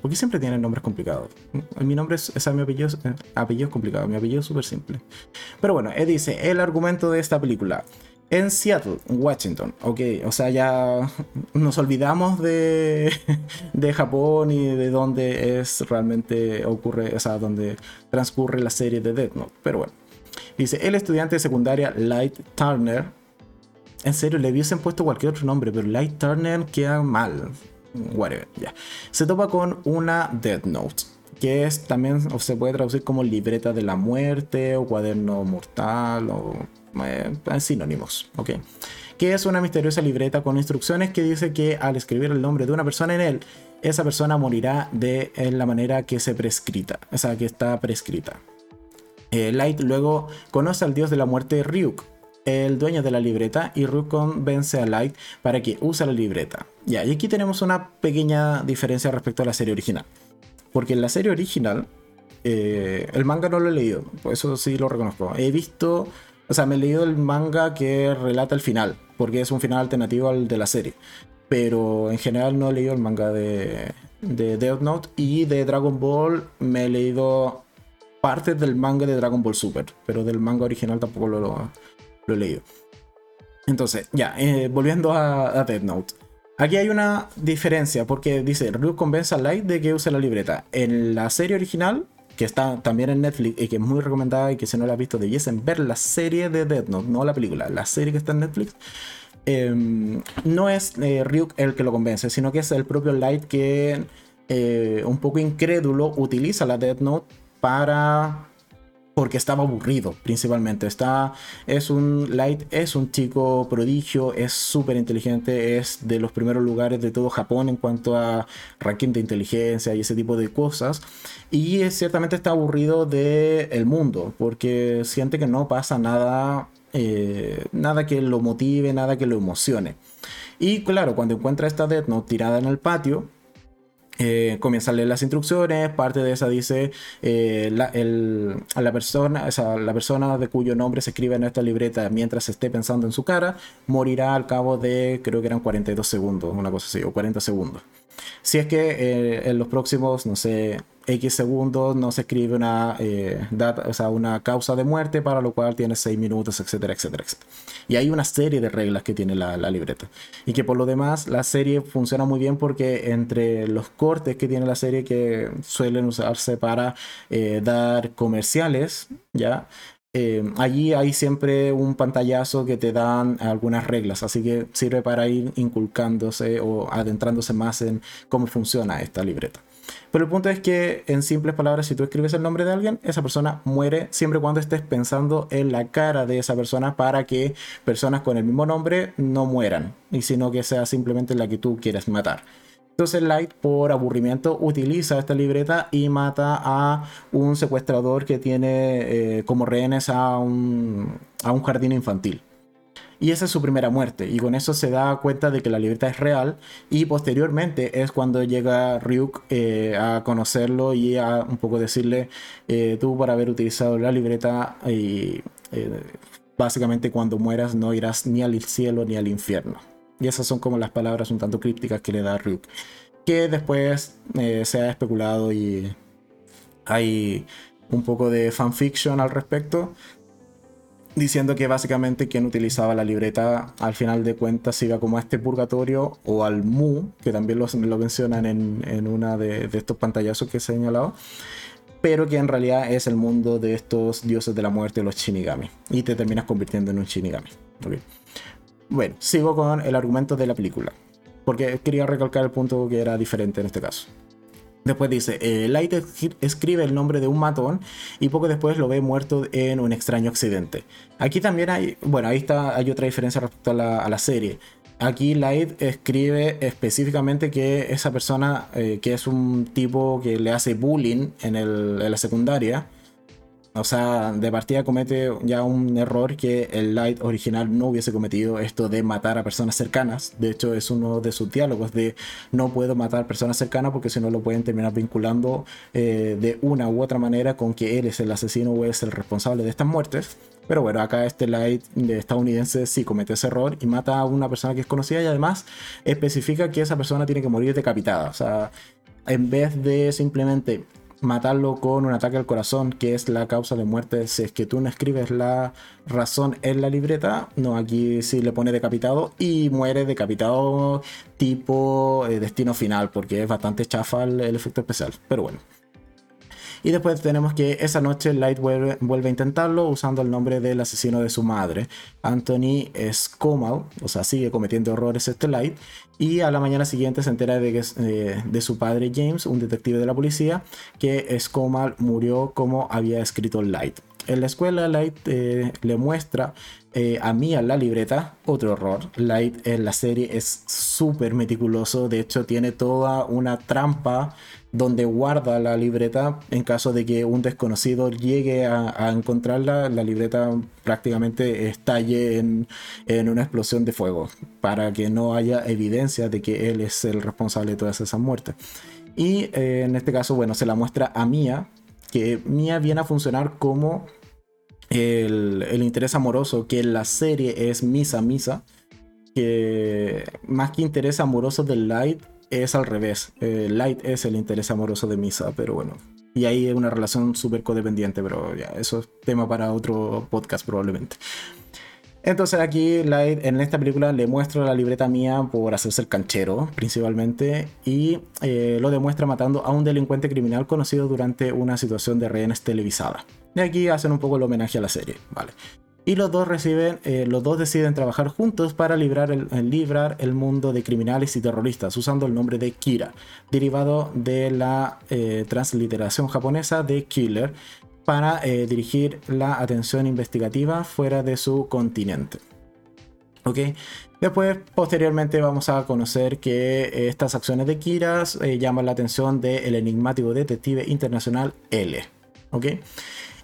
Porque siempre tienen nombres complicados. Mi nombre es, mi apellido, eh, apellido es complicado, mi apellido es súper simple. Pero bueno, él dice, el argumento de esta película. En Seattle, Washington, ok, o sea, ya nos olvidamos de, de Japón y de dónde es realmente ocurre, o sea, donde transcurre la serie de Death Note. Pero bueno, dice, el estudiante de secundaria Light Turner, en serio, le hubiesen puesto cualquier otro nombre, pero Light Turner queda mal whatever, ya. Se topa con una Death Note, que es también o se puede traducir como libreta de la muerte o cuaderno mortal o eh, sinónimos, ¿ok? Que es una misteriosa libreta con instrucciones que dice que al escribir el nombre de una persona en él, esa persona morirá de la manera que se prescrita, o sea, que está prescrita. Eh, Light luego conoce al dios de la muerte Ryuk, el dueño de la libreta y Rook convence a Light para que use la libreta. Ya, y aquí tenemos una pequeña diferencia respecto a la serie original. Porque en la serie original, eh, el manga no lo he leído, eso sí lo reconozco. He visto, o sea, me he leído el manga que relata el final, porque es un final alternativo al de la serie. Pero en general no he leído el manga de, de Death Note y de Dragon Ball me he leído partes del manga de Dragon Ball Super, pero del manga original tampoco lo, he leído. Entonces, ya, eh, volviendo a, Dead Note. Aquí hay una diferencia porque dice, Ryuk convence a Light de que use la libreta. En la serie original, que está también en Netflix y que es muy recomendada y que si no la has visto debiesen ver la serie de Dead Note, no la película, la serie que está en Netflix. Em, no es eh, Ryuk el que lo convence, sino que es el propio Light que, eh, un poco incrédulo, utiliza la Dead Note para porque estaba aburrido principalmente. Está, es un Light, es un chico prodigio, es súper inteligente, es de los primeros lugares de todo Japón en cuanto a ranking de inteligencia y ese tipo de cosas. Y ciertamente está aburrido del el mundo, porque siente que no pasa nada, eh, nada que lo motive, nada que lo emocione. Y claro, cuando encuentra esta Death Note tirada en el patio, eh, comienza a leer las instrucciones, parte de esa dice eh, la, la, persona, o la persona de cuyo nombre se escribe en esta libreta mientras esté pensando en su cara, morirá al cabo de, creo que eran 42 segundos, una cosa así, o 40 segundos. Si es que eh, en los próximos, no sé, X segundos no se escribe una, eh, data, o sea, una causa de muerte, para lo cual tiene 6 minutos, etcétera, etcétera, etcétera. Y hay una serie de reglas que tiene la, libreta. Y que por lo demás la serie funciona muy bien porque entre los cortes que tiene la serie que suelen usarse para eh, dar comerciales, ¿ya? Eh, allí hay siempre un pantallazo que te dan algunas reglas, así que sirve para ir inculcándose o adentrándose más en cómo funciona esta libreta. Pero el punto es que, en simples palabras, si tú escribes el nombre de alguien, esa persona muere siempre y cuando estés pensando en la cara de esa persona para que personas con el mismo nombre no mueran, y sino que sea simplemente la que tú quieres matar. Entonces Light, por aburrimiento, utiliza esta libreta y mata a un secuestrador que tiene eh, como rehenes a un, a un jardín infantil. Y esa es su primera muerte. Y con eso se da cuenta de que la libreta es real. Y posteriormente es cuando llega Ryuk eh, a conocerlo y a un poco decirle, eh, tú por haber utilizado la libreta y eh, básicamente cuando mueras no irás ni al cielo ni al infierno. Y esas son como las palabras un tanto crípticas que le da Ryuk. Que después se ha especulado y hay un poco de fanfiction al respecto diciendo que básicamente quien utilizaba la libreta al final de cuentas iba como a este purgatorio o al Mu, que también lo, mencionan en, en una de, estos pantallazos que he señalado, pero que en realidad es el mundo de estos dioses de la muerte, los Shinigami, y te terminas convirtiendo en un Shinigami. Bueno, sigo con el argumento de la película, porque quería recalcar el punto que era diferente en este caso. Después dice, eh, Light escribe el nombre de un matón y poco después lo ve muerto en un extraño accidente. Aquí también hay, bueno, ahí está, hay otra diferencia respecto a la, serie. aquí Light escribe específicamente que esa persona, eh, que es un tipo que le hace bullying en, la secundaria, o sea, de partida comete ya un error que el Light original no hubiese cometido, esto de matar a personas cercanas. De hecho, es uno de sus diálogos de no puedo matar personas cercanas porque si no lo pueden terminar vinculando eh, de una u otra manera con que él es el asesino o es el responsable de estas muertes. Pero bueno, acá este Light de estadounidense sí comete ese error y mata a una persona que es conocida y además especifica que esa persona tiene que morir decapitada. O sea, en vez de simplemente matarlo con un ataque al corazón, que es la causa de muerte. Si es que tú no escribes la razón en la libreta, no, aquí sí le pone decapitado y muere decapitado tipo eh, destino final, porque es bastante chafa el efecto especial. Pero bueno. Y después tenemos que esa noche Light vuelve, vuelve, a intentarlo usando el nombre del asesino de su madre, Anthony Scomal, o sea, sigue cometiendo errores este Light. Y a la mañana siguiente se entera de, que, eh, de su padre James, un detective de la policía, que Scomal murió como había escrito Light. En la escuela Light eh, le muestra eh, a Mia la libreta, otro error. Light en la serie es súper meticuloso, de hecho tiene toda una trampa donde guarda la libreta en caso de que un desconocido llegue a, encontrarla, la libreta prácticamente estalle en, una explosión de fuego para que no haya evidencia de que él es el responsable de todas esas muertes. Y eh, en este caso, bueno, se la muestra a Mia, que Mia viene a funcionar como el, el interés amoroso, que en la serie es Misa Misa, que más que interés amoroso del Light, es al revés. Eh, Light es el interés amoroso de Misa, pero bueno. Y ahí hay una relación súper codependiente, pero ya, eso es tema para otro podcast probablemente. Entonces aquí Light en esta película le muestra la libreta mía por hacerse el canchero principalmente y eh, lo demuestra matando a un delincuente criminal conocido durante una situación de rehenes televisada. Y aquí hacen un poco el homenaje a la serie, ¿vale? Y los dos reciben, eh, los dos deciden trabajar juntos para librar el, librar el mundo de criminales y terroristas usando el nombre de Kira, derivado de la eh, transliteración japonesa de Killer, para eh, dirigir la atención investigativa fuera de su continente. ¿Ok? Después, posteriormente, vamos a conocer que estas acciones de Kira llaman la atención del enigmático detective internacional L. ¿Ok?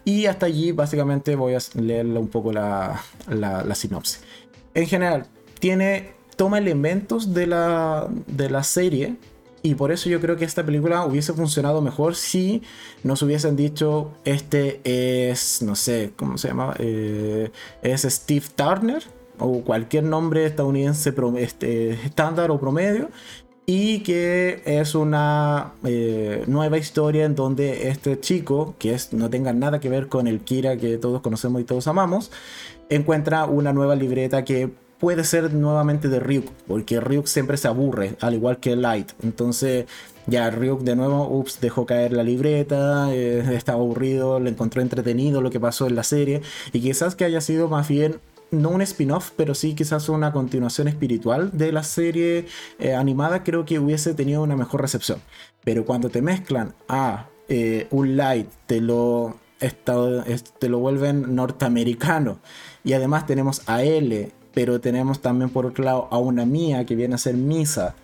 Y hasta allí básicamente voy a leerle un poco la, la, sinopsis. En general, tiene, toma elementos de la, de la serie y por eso yo creo que esta película hubiese funcionado mejor si nos hubiesen dicho, este es, no sé, ¿cómo se llama? Eh, es Steve Turner o cualquier nombre estadounidense este, estándar o promedio y que es una eh, nueva historia en donde este chico, que es, no tenga nada que ver con el Kira que todos conocemos y todos amamos, encuentra una nueva libreta que puede ser nuevamente de Ryuk, porque Ryuk siempre se aburre, al igual que Light. Entonces, ya Ryuk de nuevo, ups, dejó caer la libreta, eh, estaba aburrido, le encontró entretenido lo que pasó en la serie, y quizás que haya sido más bien no un spin-off, pero sí quizás una continuación espiritual de la serie eh, animada, creo que hubiese tenido una mejor recepción. Pero cuando te mezclan a eh, un light, te lo, te lo vuelven norteamericano, y además tenemos a L, pero tenemos también por otro lado a una mía que viene a ser Misa,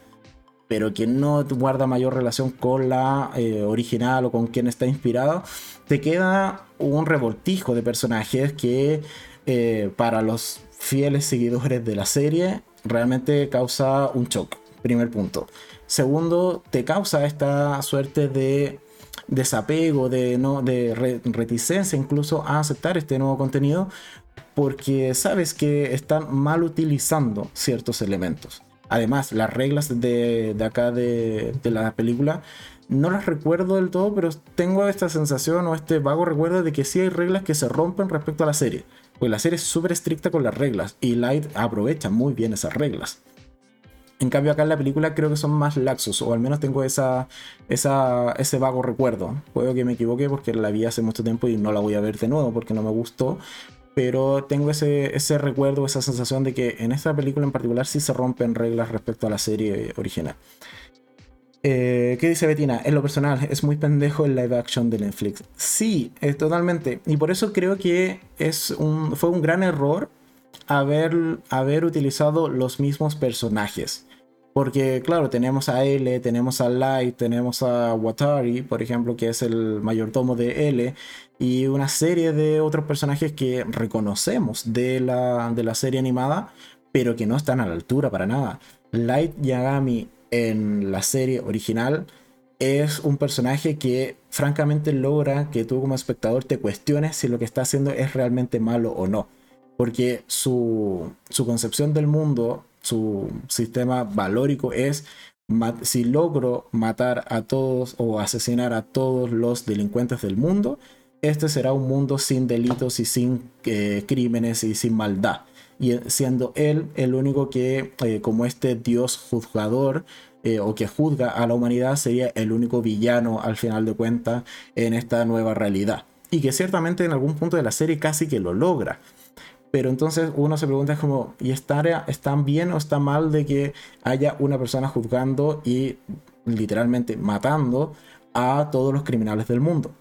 pero que no guarda mayor relación con la eh, original o con quien está inspirado, te queda un revoltijo de personajes que eh, para los fieles seguidores de la serie, realmente causa un shock. Primer punto. Segundo, te causa esta suerte de desapego, de, reticencia incluso a aceptar este nuevo contenido, porque sabes que están mal utilizando ciertos elementos. Además, las reglas de, acá de, la película no las recuerdo del todo, pero tengo esta sensación o este vago recuerdo de que sí hay reglas que se rompen respecto a la serie. Pues la serie es súper estricta con las reglas y Light aprovecha muy bien esas reglas. En cambio acá en la película creo que son más laxos, o al menos tengo esa, esa, ese vago recuerdo. Puedo que me equivoque porque la vi hace mucho tiempo y no la voy a ver de nuevo porque no me gustó. Pero tengo ese, ese recuerdo, esa sensación de que en esta película en particular sí se rompen reglas respecto a la serie original. Eh, ¿Qué dice Betina? En lo personal, es muy pendejo el live action de Netflix. Sí, es totalmente. Y por eso creo que es un, fue un gran error haber, haber utilizado los mismos personajes. Porque, claro, tenemos a L, tenemos a Light, tenemos a Watari, por ejemplo, que es el mayordomo de L, y una serie de otros personajes que reconocemos de la, de la serie animada, pero que no están a la altura para nada. Light Yagami en la serie original es un personaje que francamente logra que tú como espectador te cuestiones si lo que está haciendo es realmente malo o no. Porque su, su concepción del mundo su sistema valórico es si logro matar a todos o asesinar a todos los delincuentes del mundo, este será un mundo sin delitos y sin eh, crímenes y sin maldad. Y siendo él el único que, eh, como este dios juzgador, eh, o que juzga a la humanidad, sería el único villano al final de cuentas en esta nueva realidad. Y que ciertamente en algún punto de la serie casi que lo logra. Pero entonces uno se pregunta como, ¿y está, están bien o está mal de que haya una persona juzgando y literalmente matando a todos los criminales del mundo?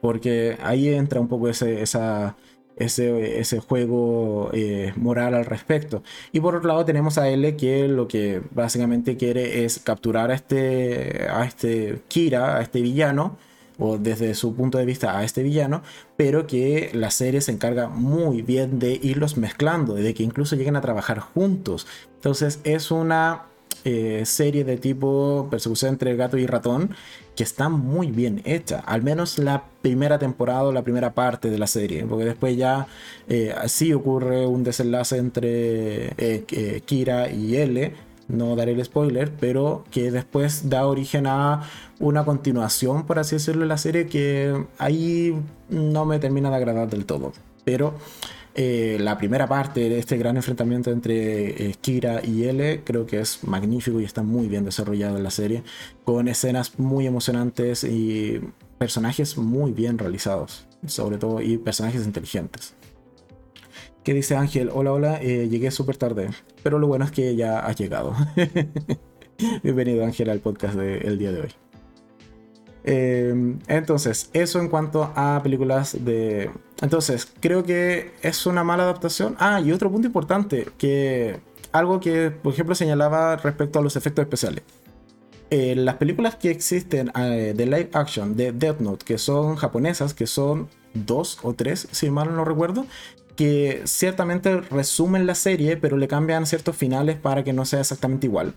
Porque ahí entra un poco ese, esa, ese, ese juego eh, moral al respecto. Y por otro lado tenemos a L que lo que básicamente quiere es capturar a este, a este Kira, a este villano, o desde su punto de vista a este villano, pero que la serie se encarga muy bien de irlos mezclando, de que incluso lleguen a trabajar juntos. Entonces es una eh, serie de tipo persecución entre gato y ratón que está muy bien hecha, al menos la primera temporada o la primera parte de la serie, porque después ya eh, sí ocurre un desenlace entre eh, Kira y L no daré el spoiler, pero que después da origen a una continuación, por así decirlo, de la serie que ahí no me termina de agradar del todo. Pero eh, la primera parte de este gran enfrentamiento entre eh, Kira y L creo que es magnífico y está muy bien desarrollado en la serie, con escenas muy emocionantes y personajes muy bien realizados, sobre todo, y personajes inteligentes. ¿Qué dice Ángel? Hola, hola, eh, llegué súper tarde, pero lo bueno es que ya has llegado. Bienvenido Ángel al podcast del día de hoy. Em, entonces, eso en cuanto a películas de... Entonces, creo que es una mala adaptación. Ah, y otro punto importante, que algo que, por ejemplo, señalaba respecto a los efectos especiales. Eh, las películas que existen eh, de live action de Death Note, que son japonesas, que son dos o tres, si mal no recuerdo, que ciertamente resumen la serie, pero le cambian ciertos finales para que no sea exactamente igual.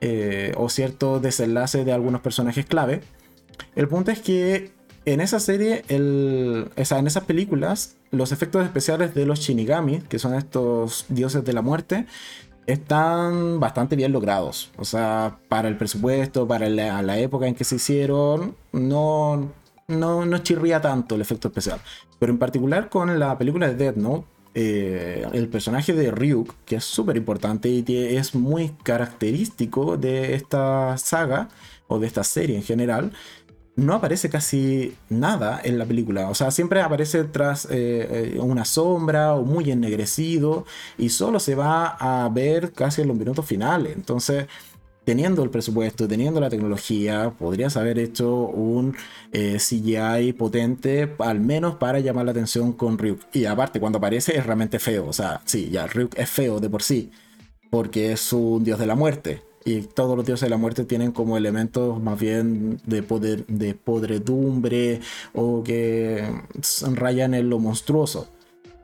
Eh, o cierto desenlace de algunos personajes clave. El punto es que en esa serie, o sea, en esas películas, los efectos especiales de los Shinigami, que son estos dioses de la muerte, están bastante bien logrados. O sea, para el presupuesto, para la, la época en que se hicieron, no, no, no chirría tanto el efecto especial. Pero en particular con la película de Death Note, eh, el personaje de Ryuk, que es súper importante y que es muy característico de esta saga o de esta serie en general, no aparece casi nada en la película. O sea, siempre aparece tras eh, eh, una sombra o muy ennegrecido y solo se va a ver casi en los minutos finales. Entonces teniendo el presupuesto, teniendo la tecnología, podrías haber hecho un eh, CGI potente, al menos para llamar la atención con Ryuk. Y aparte, cuando aparece es realmente feo. O sea, sí, ya Ryuk es feo de por sí, porque es un dios de la muerte. Y todos los dioses de la muerte tienen como elementos más bien de poder, de podredumbre o que rayan en lo monstruoso.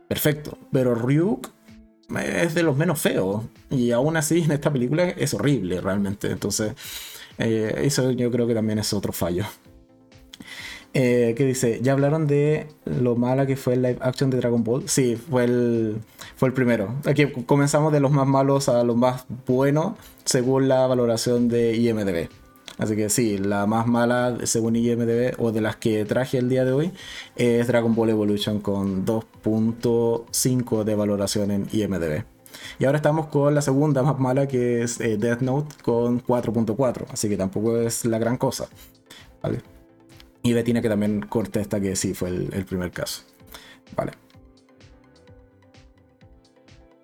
Perfecto. Pero Ryuk es de los menos feos. Y aún así en esta película es horrible realmente. Entonces, eh, eso yo creo que también es otro fallo. Eh, ¿Qué dice? ¿Ya hablaron de lo mala que fue el live action de Dragon Ball? Sí, fue el, fue el primero. Aquí comenzamos de los más malos a los más buenos según la valoración de IMDB. Así que sí, la más mala según IMDB o de las que traje el día de hoy es Dragon Ball Evolution con 2.5 de valoración en IMDB. Y ahora estamos con la segunda más mala que es eh, Death Note con 4.4, así que tampoco es la gran cosa. ¿vale? Y Bettina que también contesta que sí fue el, el primer caso. Vale.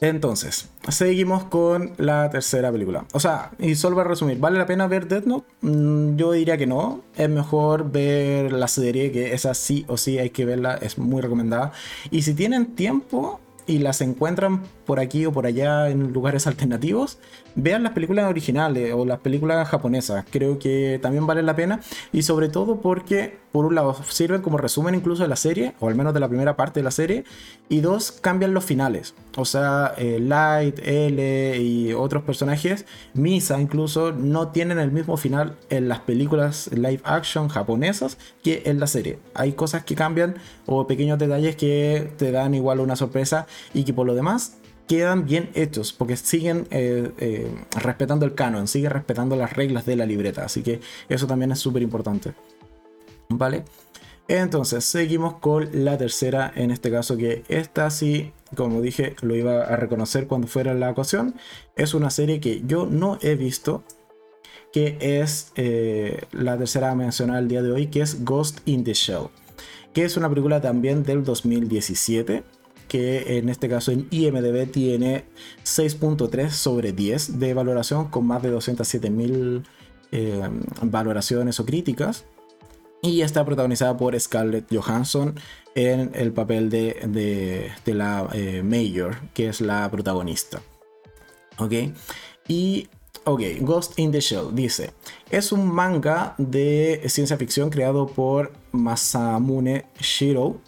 Entonces, seguimos con la tercera película. O sea, y solo para resumir, ¿vale la pena ver Death Note? Mm, yo diría que no. Es mejor ver la serie, que esa sí o sí hay que verla, es muy recomendada. Y si tienen tiempo, y las encuentran por aquí o por allá en lugares alternativos, vean las películas originales o las películas japonesas. Creo que también vale la pena y sobre todo porque por un lado sirven como resumen incluso de la serie, o al menos de la primera parte de la serie, y dos, cambian los finales. O sea, eh, Light, L y otros personajes, Misa incluso, no tienen el mismo final en las películas live action japonesas que en la serie. Hay cosas que cambian o pequeños detalles que te dan igual una sorpresa y que por lo demás quedan bien hechos porque siguen eh, eh, respetando el canon, siguen respetando las reglas de la libreta. Así que eso también es súper importante. ¿Vale? Entonces, seguimos con la tercera, en este caso que esta sí, como dije, lo iba a reconocer cuando fuera la ocasión. Es una serie que yo no he visto, que es eh, la tercera mencionada el día de hoy, que es Ghost in the Shell, que es una película también del 2017 que en este caso en IMDB tiene 6.3 sobre 10 de valoración con más de 207 mil eh, valoraciones o críticas. Y está protagonizada por Scarlett Johansson en el papel de, la eh, Mayor, que es la protagonista. ¿Ok? Y Ok, Ghost in the Shell dice, es un manga de ciencia ficción creado por Masamune Shiro,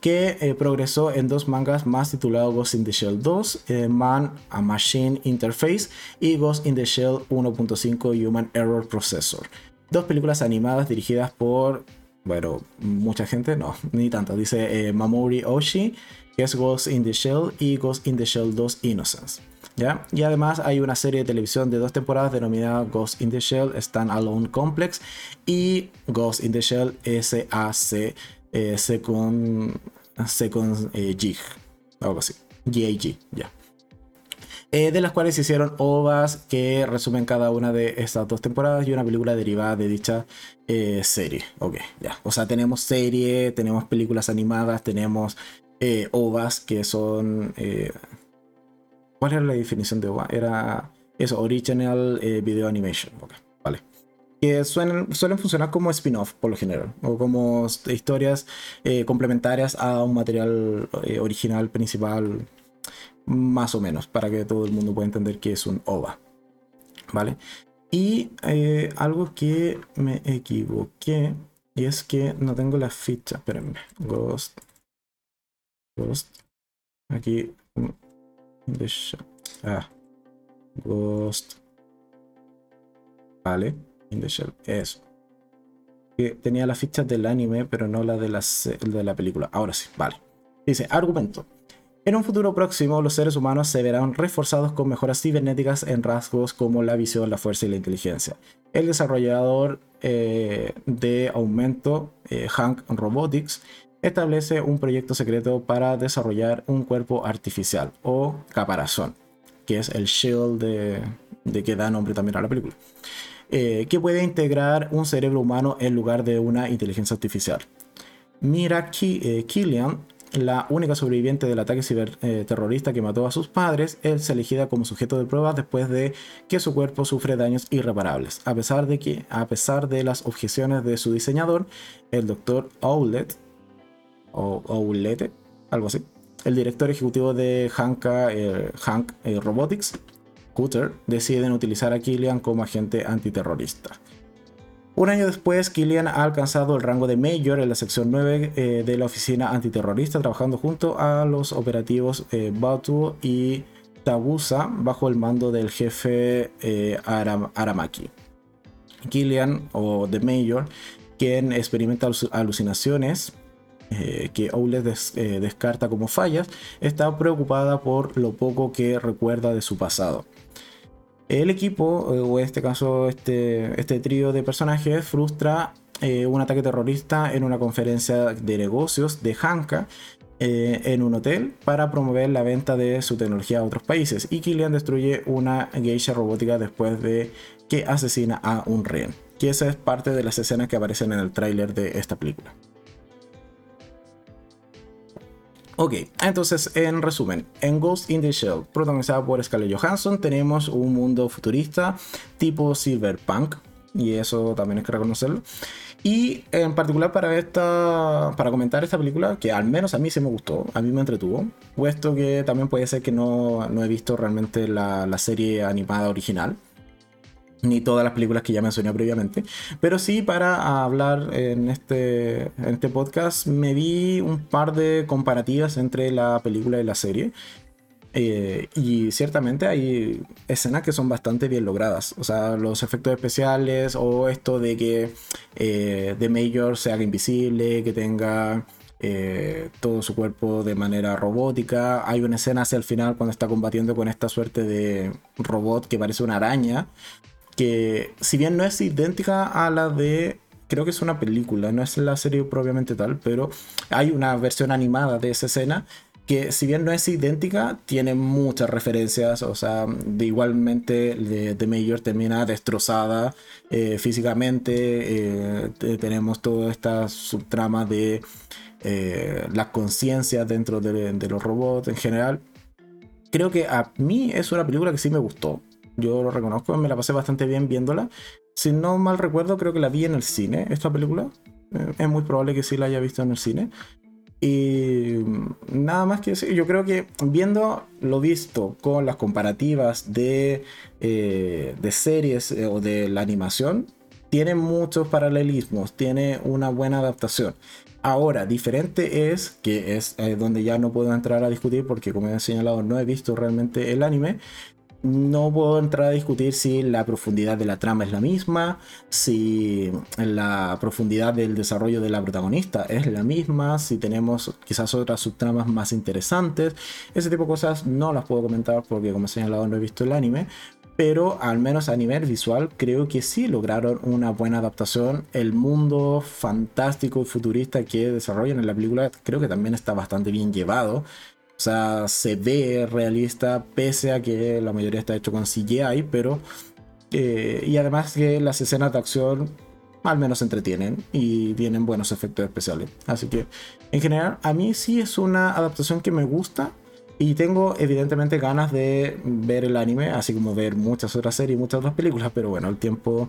que eh, progresó en dos mangas más titulados Ghost in the Shell 2, eh, Man a Machine Interface y Ghost in the Shell 1.5 Human Error Processor. Dos películas animadas dirigidas por, bueno, mucha gente, no, ni tanto, dice eh, Mamoru Oshii, que es Ghost in the Shell y Ghost in the Shell 2 Innocence. ¿Ya? Y además hay una serie de televisión de dos temporadas denominada Ghost in the Shell Stand Alone Complex y Ghost in the Shell SAC eh, Second, Second eh, Jig, algo así, GAG, ya. Eh, de las cuales se hicieron ovas que resumen cada una de estas dos temporadas y una película derivada de dicha eh, serie. Ok, ya. O sea, tenemos serie, tenemos películas animadas, tenemos ovas que son... ¿Cuál era la definición de ova? Era eso, Original Video Animation. Ok, vale que suelen, suelen funcionar como spin-off por lo general, o como historias eh, complementarias a un material eh, original principal, más o menos, para que todo el mundo pueda entender que es un OVA. ¿Vale? Y eh, algo que me equivoqué, y es que no tengo la ficha, espérenme, Ghost, Ghost, aquí, ah, Ghost, vale in the Shell. Eso. Que tenía las fichas del anime, pero no la de la, de la película. Ahora sí, vale. Dice, argumento. En un futuro próximo, los seres humanos se verán reforzados con mejoras cibernéticas en rasgos como la visión, la fuerza y la inteligencia. El desarrollador eh, de aumento, eh, Hank Robotics, establece un proyecto secreto para desarrollar un cuerpo artificial o caparazón, que es el shield de, que da nombre también a la película. Eh, que puede integrar un cerebro humano en lugar de una inteligencia artificial. Mira Killian, la única sobreviviente del ataque ciberterrorista que mató a sus padres, es elegida como sujeto de prueba después de que su cuerpo sufre daños irreparables. A pesar de que, a pesar de las objeciones de su diseñador, el doctor Owlet, o algo así, el director ejecutivo de Hanka, eh, Hank Robotics, deciden utilizar a Killian como agente antiterrorista. Un año después, Killian ha alcanzado el rango de Major en la sección 9 eh, de la oficina antiterrorista, trabajando junto a los operativos eh, Batu y Tabusa bajo el mando del jefe eh, Aramaki. Killian, o The Major, quien experimenta alucinaciones que Owlet descarta como fallas, está preocupada por lo poco que recuerda de su pasado. El equipo, eh, o en este caso este, este trío de personajes, frustra eh, un ataque terrorista en una conferencia de negocios de Hanka eh, en un hotel para promover la venta de su tecnología a otros países. Y Killian destruye una geisha robótica después de que asesina a un rehén. Que esa es parte de las escenas que aparecen en el tráiler de esta película. Ok, entonces en resumen, en Ghost in the Shell, protagonizada por Scarlett Johansson, tenemos un mundo futurista tipo cyberpunk, y eso también hay que reconocerlo. Y en particular para esta para comentar esta película, que al menos a mí sí me gustó, a mí me entretuvo, puesto que también puede ser que no, no he visto realmente la, la serie animada original ni todas las películas que ya mencioné previamente, pero sí para hablar en este, en este podcast me vi un par de comparativas entre la película y la serie. Eh, y ciertamente hay escenas que son bastante bien logradas. O sea, los efectos especiales o esto de que eh, The Major se haga invisible, que tenga eh, todo su cuerpo de manera robótica. Hay una escena hacia el final cuando está combatiendo con esta suerte de robot que parece una araña que si bien no es idéntica a la de creo que es una película, no es la serie propiamente tal, pero hay una versión animada de esa escena que si bien no es idéntica, tiene muchas referencias, o sea, de igualmente de, Mayor termina destrozada eh, físicamente, eh, tenemos toda esta subtrama de eh, las conciencias dentro de los robots en general. Creo que a mí es una película que sí me gustó. Yo lo reconozco, me la pasé bastante bien viéndola. Si no mal recuerdo, creo que la vi en el cine, esta película. Eh, es muy probable que sí la haya visto en el cine. Y nada más que decir, yo creo que viendo lo visto con las comparativas de, eh, de series eh, o de la animación, tiene muchos paralelismos, tiene una buena adaptación. Ahora, diferente es, que es donde ya no puedo entrar a discutir porque como he señalado no he visto realmente el anime, no puedo entrar a discutir si la profundidad de la trama es la misma, si la profundidad del desarrollo de la protagonista es la misma, si tenemos quizás otras subtramas más interesantes. Ese tipo de cosas no las puedo comentar porque como he señalado no he visto el anime, pero al menos a nivel visual creo que sí lograron una buena adaptación. El mundo fantástico y futurista que desarrollan en la película creo que también está bastante bien llevado. O sea, se ve realista pese a que la mayoría está hecho con CGI, pero... Eh, y además que las escenas de acción al menos entretienen y tienen buenos efectos especiales. Así que en general a mí sí es una adaptación que me gusta y tengo evidentemente ganas de ver el anime, así como ver muchas otras series y muchas otras películas, pero bueno, el tiempo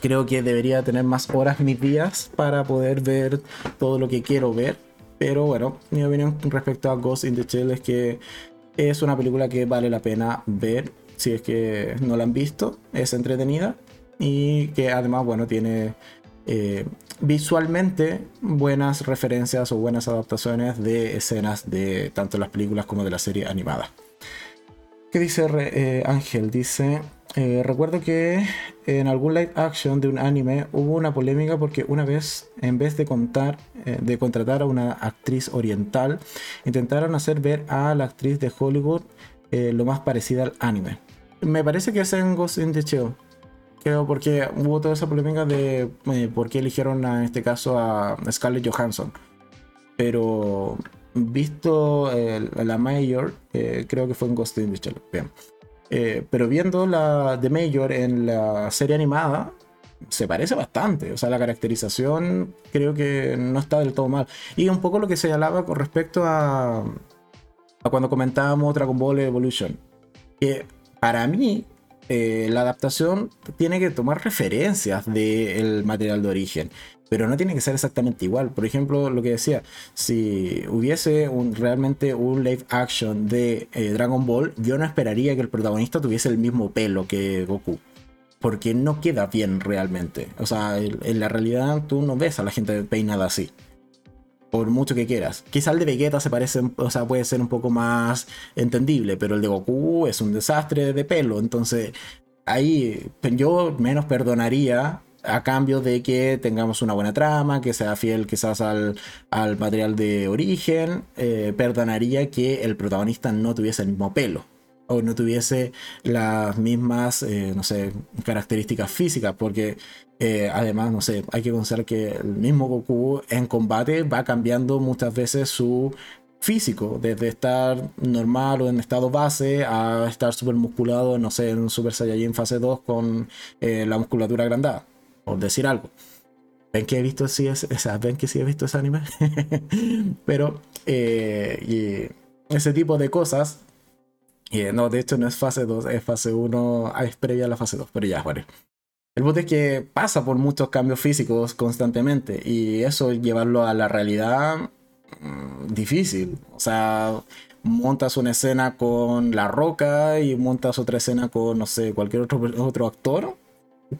creo que debería tener más horas mis días para poder ver todo lo que quiero ver pero bueno, mi opinión respecto a Ghost in the Shell es que es una película que vale la pena ver si es que no la han visto. Es entretenida y que además, bueno, tiene eh, visualmente buenas referencias o buenas adaptaciones de escenas de tanto las películas como de la serie animada. ¿Qué dice eh, Ángel? Dice, eh, recuerdo que en algún live action de un anime hubo una polémica porque una vez, en vez de, eh, contratar a una actriz oriental, intentaron hacer ver a la actriz de Hollywood eh, lo más parecida al anime. Me parece que es en Ghost in the Shell. Creo porque hubo toda esa polémica de por qué eligieron en este caso a Scarlett Johansson. Pero visto la Mayor, creo que fue en Ghost in the Shell. Eh, pero viendo la de Major en la serie animada, se parece bastante. O sea, la caracterización creo que no está del todo mal. Y un poco lo que señalaba con respecto a, a cuando comentábamos Dragon Ball Evolution. Que para mí, eh, la adaptación tiene que tomar referencias del material de origen pero no tiene que ser exactamente igual. Por ejemplo, lo que decía, si hubiese realmente un live action de eh, Dragon Ball, yo no esperaría que el protagonista tuviese el mismo pelo que Goku. Porque no queda bien realmente. O sea, en la realidad tú no ves a la gente peinada así. Por mucho que quieras. Quizá el de Vegeta se parece, o sea, puede ser un poco más entendible, pero el de Goku es un desastre de pelo. Entonces, ahí yo menos perdonaría a cambio de que tengamos una buena trama, que sea fiel quizás al, material de origen, eh, perdonaría que el protagonista no tuviese el mismo pelo o no tuviese las mismas, eh, no sé, características físicas, porque eh, además, no sé, hay que considerar que el mismo Goku en combate va cambiando muchas veces su físico, desde estar normal o en estado base a estar súper musculado, no sé, en Super Saiyajin fase 2 con la musculatura agrandada decir algo. Ven que he visto sí es, ven que sí he visto ese anime. Pero eh, y ese tipo de cosas. Y no, de hecho no es fase 2, es fase 1, ah, es previa a la fase 2, pero ya, bueno. El bote es que pasa por muchos cambios físicos constantemente y eso llevarlo a la realidad mm, difícil. O sea, montas una escena con La Roca y montas otra escena con, no sé, cualquier otro, otro actor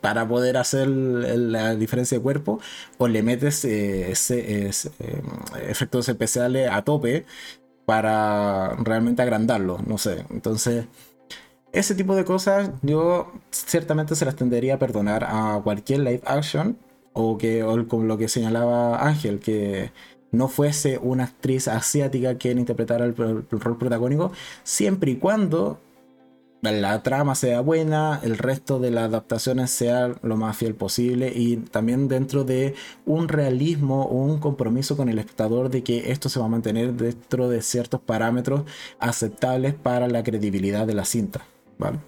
para poder hacer la diferencia de cuerpo o le metes eh, eh, efectos especiales a tope para realmente agrandarlo, no sé. Entonces, ese tipo de cosas yo ciertamente se las tendería a perdonar a cualquier live action o que o con lo que señalaba Ángel, que no fuese una actriz asiática quien interpretara el rol protagónico, siempre y cuando la trama sea buena, el resto de las adaptaciones sea lo más fiel posible y también dentro de un realismo o un compromiso con el espectador de que esto se va a mantener dentro de ciertos parámetros aceptables para la credibilidad de la cinta. ¿vale?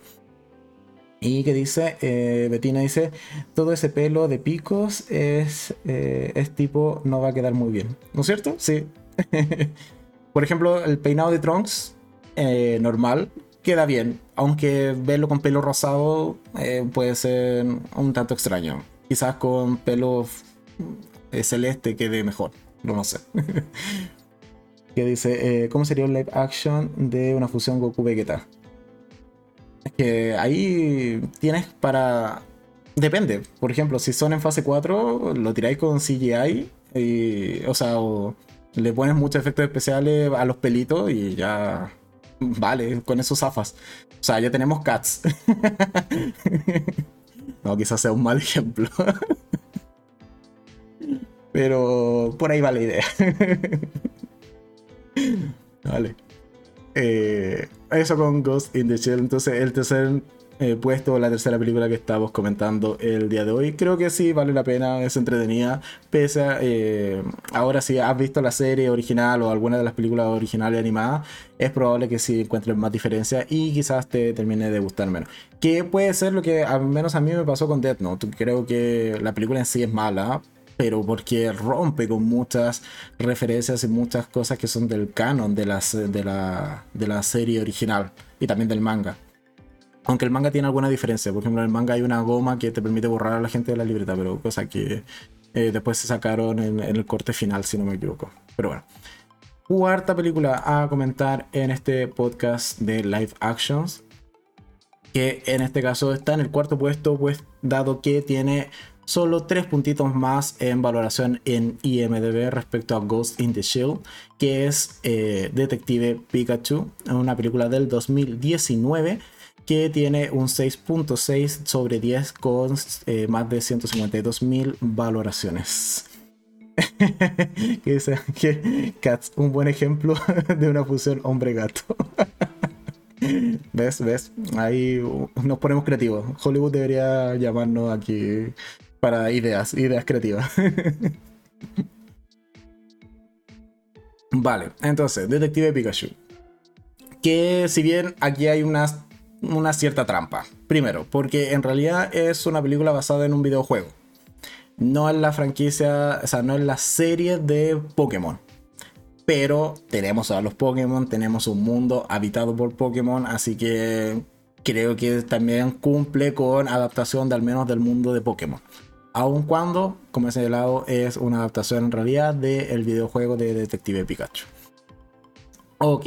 Y que dice, eh, Betina dice, todo ese pelo de picos es, eh, tipo, no va a quedar muy bien. ¿No es cierto? Sí. Por ejemplo, el peinado de Trunks, eh, normal, queda bien, aunque verlo con pelo rosado eh, puede ser un tanto extraño. Quizás con pelo eh, celeste quede mejor, no lo sé. que dice, eh, ¿cómo sería un live action de una fusión Goku-Vegeta? Es que ahí tienes para... Depende, por ejemplo, si son en fase 4, lo tiráis con CGI, y, o sea, le pones muchos efectos especiales a los pelitos y ya vale, con esos zafas. O sea, ya tenemos cats. no, quizás sea un mal ejemplo. Pero por ahí va la idea. vale. Eh, eso con Ghost in the Shell. Entonces, el tercer eh, puesto la tercera película que estamos comentando el día de hoy. Creo que sí vale la pena, es entretenida. Pese eh, ahora si has visto la serie original o alguna de las películas originales animadas, es probable que sí encuentres más diferencias y quizás te termine de gustar menos. Que puede ser lo que al menos a mí me pasó con Death Note. Creo que la película en sí es mala, pero porque rompe con muchas referencias y muchas cosas que son del canon de, las, de, la, de la serie original y también del manga. Aunque el manga tiene alguna diferencia. Por ejemplo, en el manga hay una goma que te permite borrar a la gente de la libreta, pero cosa que eh, después se sacaron en, el corte final, si no me equivoco. Pero bueno. Cuarta película a comentar en este podcast de live actions. Que en este caso está en el cuarto puesto, pues dado que tiene solo tres puntitos más en valoración en IMDB respecto a Ghost in the Shield, que es eh, Detective Pikachu, una película del 2019 que tiene un 6.6 sobre 10 con eh, más de 152 mil valoraciones. que dice que Cats, un buen ejemplo de una fusión hombre-gato. ¿Ves? ¿Ves? Ahí nos ponemos creativos. Hollywood debería llamarnos aquí para ideas, ideas creativas. vale, entonces, Detective Pikachu. Que si bien aquí hay unas una cierta trampa. Primero, porque en realidad es una película basada en un videojuego. No en la franquicia, o sea, no en la serie de Pokémon. Pero tenemos a los Pokémon, tenemos un mundo habitado por Pokémon, así que creo que también cumple con adaptación de al menos del mundo de Pokémon. Aun cuando, como he señalado, es una adaptación en realidad del videojuego de Detective Pikachu. Ok.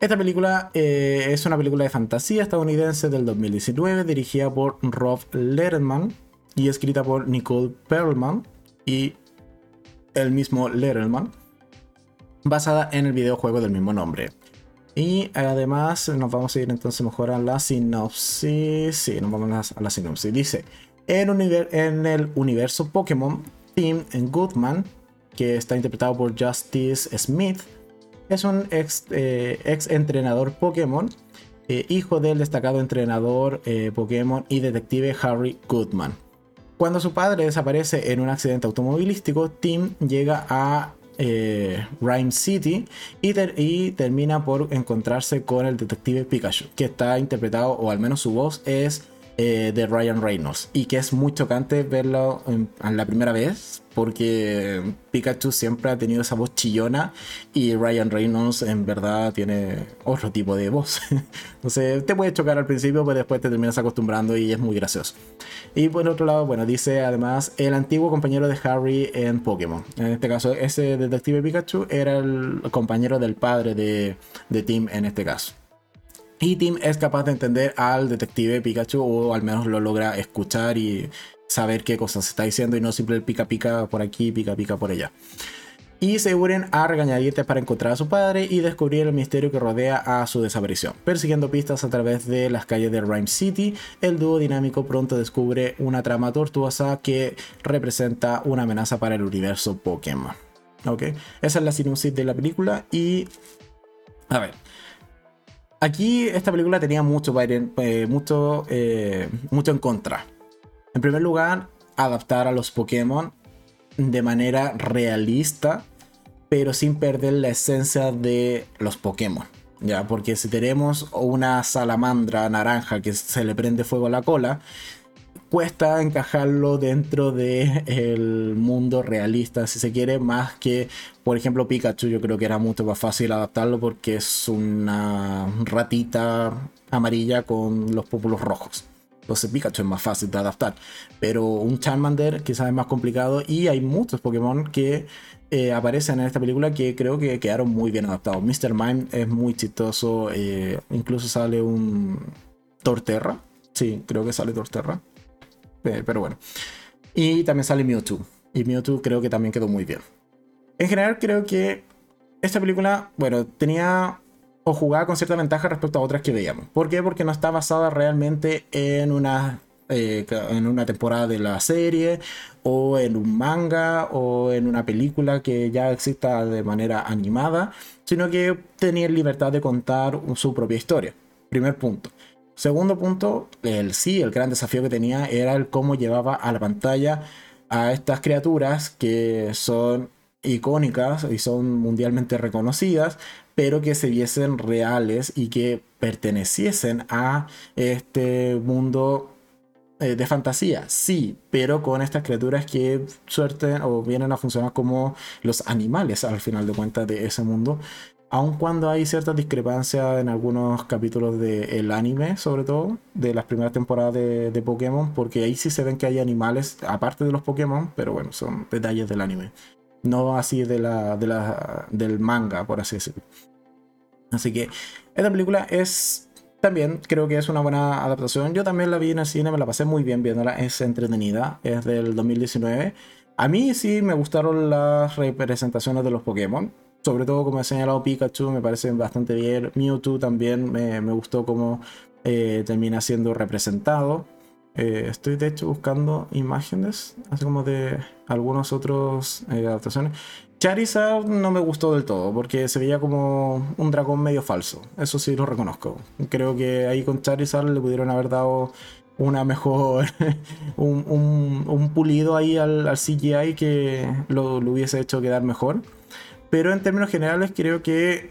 Esta película eh, es una película de fantasía estadounidense del 2019 dirigida por Rob Letterman y escrita por Nicole Perlman y el mismo Letterman, basada en el videojuego del mismo nombre. Y además nos vamos a ir entonces mejor a la sinopsis. Sí, nos vamos a la sinopsis. Dice, en, en el universo Pokémon, Tim Goodman, que está interpretado por Justice Smith, es un ex, eh, ex entrenador Pokémon, eh, hijo del destacado entrenador eh, Pokémon y detective Harry Goodman. Cuando su padre desaparece en un accidente automovilístico, Tim llega a Rhyme City y, y, termina por encontrarse con el detective Pikachu, que está interpretado, o al menos su voz es eh, de Ryan Reynolds. Y que es muy chocante verlo en, la primera vez, porque Pikachu siempre ha tenido esa voz chillona y Ryan Reynolds en verdad tiene otro tipo de voz. Entonces te puede chocar al principio, pero después te terminas acostumbrando y es muy gracioso. Y por otro lado, bueno, dice además el antiguo compañero de Harry en Pokémon. En este caso, ese detective Pikachu era el compañero del padre de, de Tim en este caso. Y Tim es capaz de entender al detective Pikachu o al menos lo logra escuchar y saber qué cosas está diciendo y no simplemente pica pica por aquí, pica pica por allá. Y se unen a regañadientes para encontrar a su padre y descubrir el misterio que rodea a su desaparición. Persiguiendo pistas a través de las calles de Rhyme City, el dúo dinámico pronto descubre una trama tortuosa que representa una amenaza para el universo Pokémon. ¿Ok? Esa es la sinopsis de la película y... A ver, Aquí esta película tenía mucho, eh, mucho, eh, mucho en contra. En primer lugar, adaptar a los Pokémon de manera realista, pero sin perder la esencia de los Pokémon. Ya, porque si tenemos una salamandra naranja que se le prende fuego a la cola, cuesta encajarlo dentro del el mundo realista, si se quiere, más que, por ejemplo, Pikachu. Yo creo que era mucho más fácil adaptarlo porque es una ratita amarilla con los pópulos rojos. Entonces Pikachu es más fácil de adaptar. Pero un Charmander quizás es más complicado y hay muchos Pokémon que eh, aparecen en esta película que creo que quedaron muy bien adaptados. Mr. Mime es muy chistoso. Eh, incluso sale un Torterra. Sí, creo que sale Torterra. Eh, pero bueno. Y también sale Mewtwo. Y Mewtwo creo que también quedó muy bien. En general creo que esta película, bueno, tenía o jugaba con cierta ventaja respecto a otras que veíamos. ¿Por qué? Porque no está basada realmente en una, eh, en una temporada de la serie o en un manga o en una película que ya exista de manera animada, sino que tenía libertad de contar su propia historia. Primer punto. Segundo punto, el sí, el gran desafío que tenía era el cómo llevaba a la pantalla a estas criaturas que son icónicas y son mundialmente reconocidas, pero que se viesen reales y que perteneciesen a este mundo eh, de fantasía, sí, pero con estas criaturas que suerte o vienen a funcionar como los animales al final de cuentas de ese mundo aun cuando hay ciertas discrepancias en algunos capítulos del anime, sobre todo, de las primeras temporadas de, Pokémon, porque ahí sí se ven que hay animales, aparte de los Pokémon, pero bueno, son detalles del anime. No así de la, de la, del manga, por así decirlo. Así que esta película es también creo que es una buena adaptación. Yo también la vi en el cine, me la pasé muy bien viéndola, es entretenida, es del 2019. A mí sí me gustaron las representaciones de los Pokémon sobre todo como ha señalado Pikachu, me parece bastante bien. Mewtwo también me, gustó cómo eh, termina siendo representado. Eh, estoy de hecho buscando imágenes, así como de algunos otros eh, adaptaciones. Charizard no me gustó del todo, porque se veía como un dragón medio falso. Eso sí lo reconozco. Creo que ahí con Charizard le pudieron haber dado una mejor, un, pulido ahí al, CGI que lo, lo, hubiese hecho quedar mejor. Pero en términos generales creo que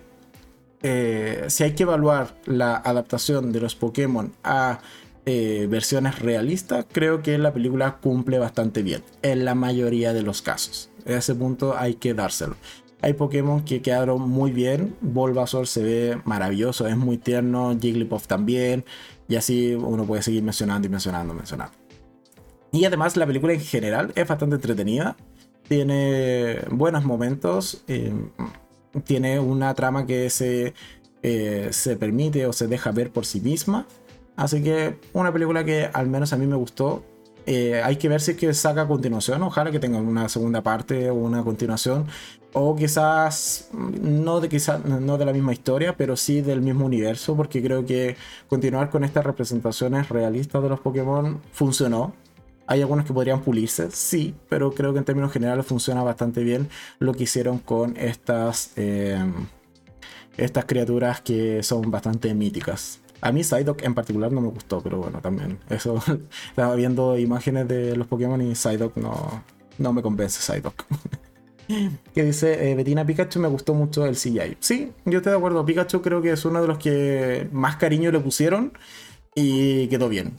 eh, si hay que evaluar la adaptación de los Pokémon a eh, versiones realistas, creo que la película cumple bastante bien en la mayoría de los casos. En ese punto hay que dárselo. Hay Pokémon que quedaron muy bien. Bulbasaur se ve maravilloso, es muy tierno. Jigglypuff también. Y así uno puede seguir mencionando y mencionando, mencionando. Y además la película en general es bastante entretenida tiene buenos momentos, tiene una trama que se, eh, se permite o se deja ver por sí misma. Así que una película que al menos a mí me gustó. Eh, hay que ver si es que saca continuación. Ojalá que tenga una segunda parte o una continuación. O quizás no de, quizás, no de la misma historia, pero sí del mismo universo. Porque creo que continuar con estas representaciones realistas de los Pokémon funcionó. Hay algunos que podrían pulirse, sí, pero creo que en términos generales funciona bastante bien lo que hicieron con estas, em, estas criaturas que son bastante míticas. A mí Psyduck en particular no me gustó, pero bueno, también. Eso estaba viendo imágenes de los Pokémon y Psyduck no, no me convence Psyduck. que dice eh, Betina Pikachu me gustó mucho el CGI. Sí, yo estoy de acuerdo. Pikachu creo que es uno de los que más cariño le pusieron y quedó bien.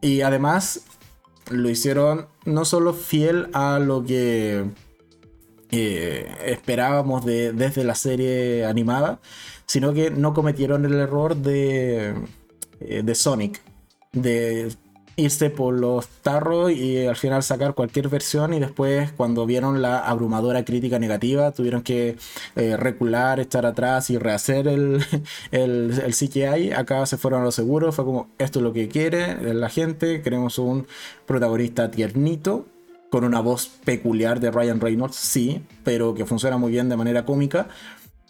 Y además lo hicieron no solo fiel a lo que eh, esperábamos de, desde la serie animada, sino que no cometieron el error de, eh, de Sonic, de irse por los tarros y al final sacar cualquier versión y después cuando vieron la abrumadora crítica negativa tuvieron que eh, recular, echar atrás y rehacer el, el, el, CGI. Acá se fueron a lo seguro, fue como esto es lo que quiere la gente, queremos un protagonista tiernito con una voz peculiar de Ryan Reynolds, sí, pero que funciona muy bien de manera cómica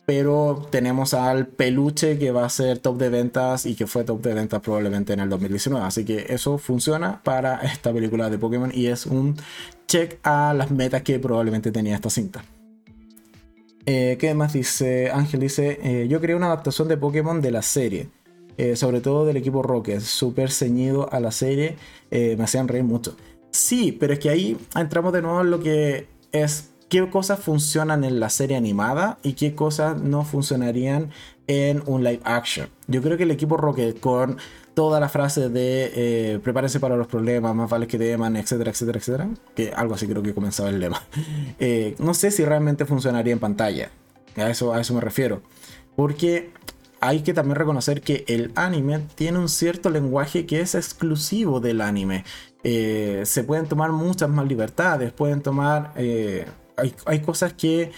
pero tenemos al peluche que va a ser top de ventas y que fue top de ventas probablemente en el 2019. Así que eso funciona para esta película de Pokémon y es un check a las metas que probablemente tenía esta cinta. Eh, ¿Qué más dice? Ángel dice, eh, yo creé una adaptación de Pokémon de la serie. Eh, sobre todo del equipo Rocket, súper ceñido a la serie, me hacían reír mucho. Sí, pero es que ahí entramos de nuevo en lo que es qué cosas funcionan en la serie animada y qué cosas no funcionarían en un live action. Yo creo que el equipo Rocket con toda la frase de eh, prepárense para los problemas, más vale que teman, etcétera, etcétera, etcétera, que algo así creo que comenzaba el lema. Eh, no sé si realmente funcionaría en pantalla. A eso, a eso me refiero. Porque hay que también reconocer que el anime tiene un cierto lenguaje que es exclusivo del anime. Eh, se pueden tomar muchas más libertades, pueden tomar hay, cosas que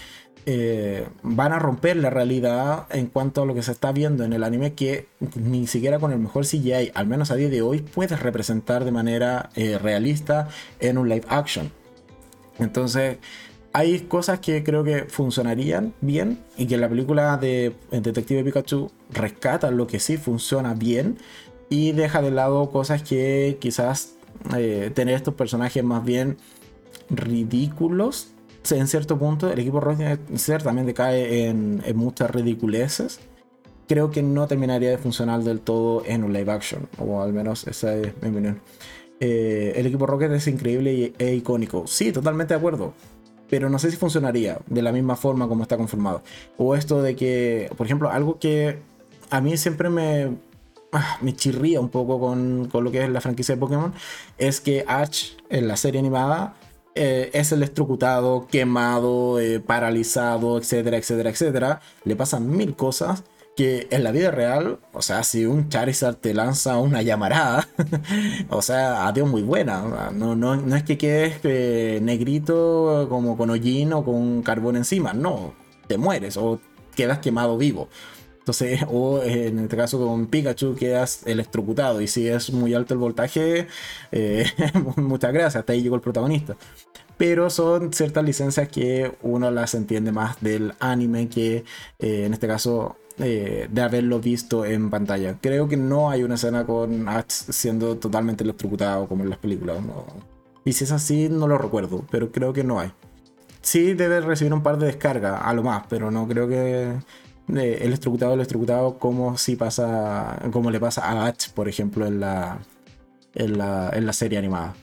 eh, van a romper la realidad en cuanto a lo que se está viendo en el anime que ni siquiera con el mejor CGI, al menos a día de hoy, puedes representar de manera eh, realista en un live action. Entonces, hay cosas que creo que funcionarían bien y que la película de Detective Pikachu rescata lo que sí funciona bien y deja de lado cosas que quizás eh, tener estos personajes más bien ridículos en cierto punto el equipo Rocket ciertamente cae en, muchas ridiculeces. Creo que no terminaría de funcionar del todo en un live action, o al menos esa es mi opinión. Eh, el equipo Rocket es increíble e icónico. Sí, totalmente de acuerdo. Pero no sé si funcionaría de la misma forma como está conformado. O esto de que, por ejemplo, algo que a mí siempre me, ah, chirría un poco con, con, lo que es la franquicia de Pokémon es que Ash en la serie animada eh, es electrocutado, quemado, eh, paralizado, etcétera, etcétera, etcétera. Le pasan mil cosas que en la vida real, o sea, si un Charizard te lanza una llamarada, o sea, adiós muy buena. No, no, no es que quedes eh, negrito como con hollín o con carbón encima, no, te mueres o quedas quemado vivo. Entonces, o en este caso con Pikachu quedas electrocutado. Y si es muy alto el voltaje, eh, muchas gracias, hasta ahí llegó el protagonista. Pero son ciertas licencias que uno las entiende más del anime que eh, en este caso eh, de haberlo visto en pantalla. Creo que no hay una escena con Ash siendo totalmente electrocutado como en las películas. Y si es así, no lo recuerdo, pero creo que no hay. Sí debe recibir un par de descargas, a lo más, pero no creo que el electrocutado, el electrocutado, como si pasa, como le pasa a Ash, por ejemplo, en la, en la, en la serie animada.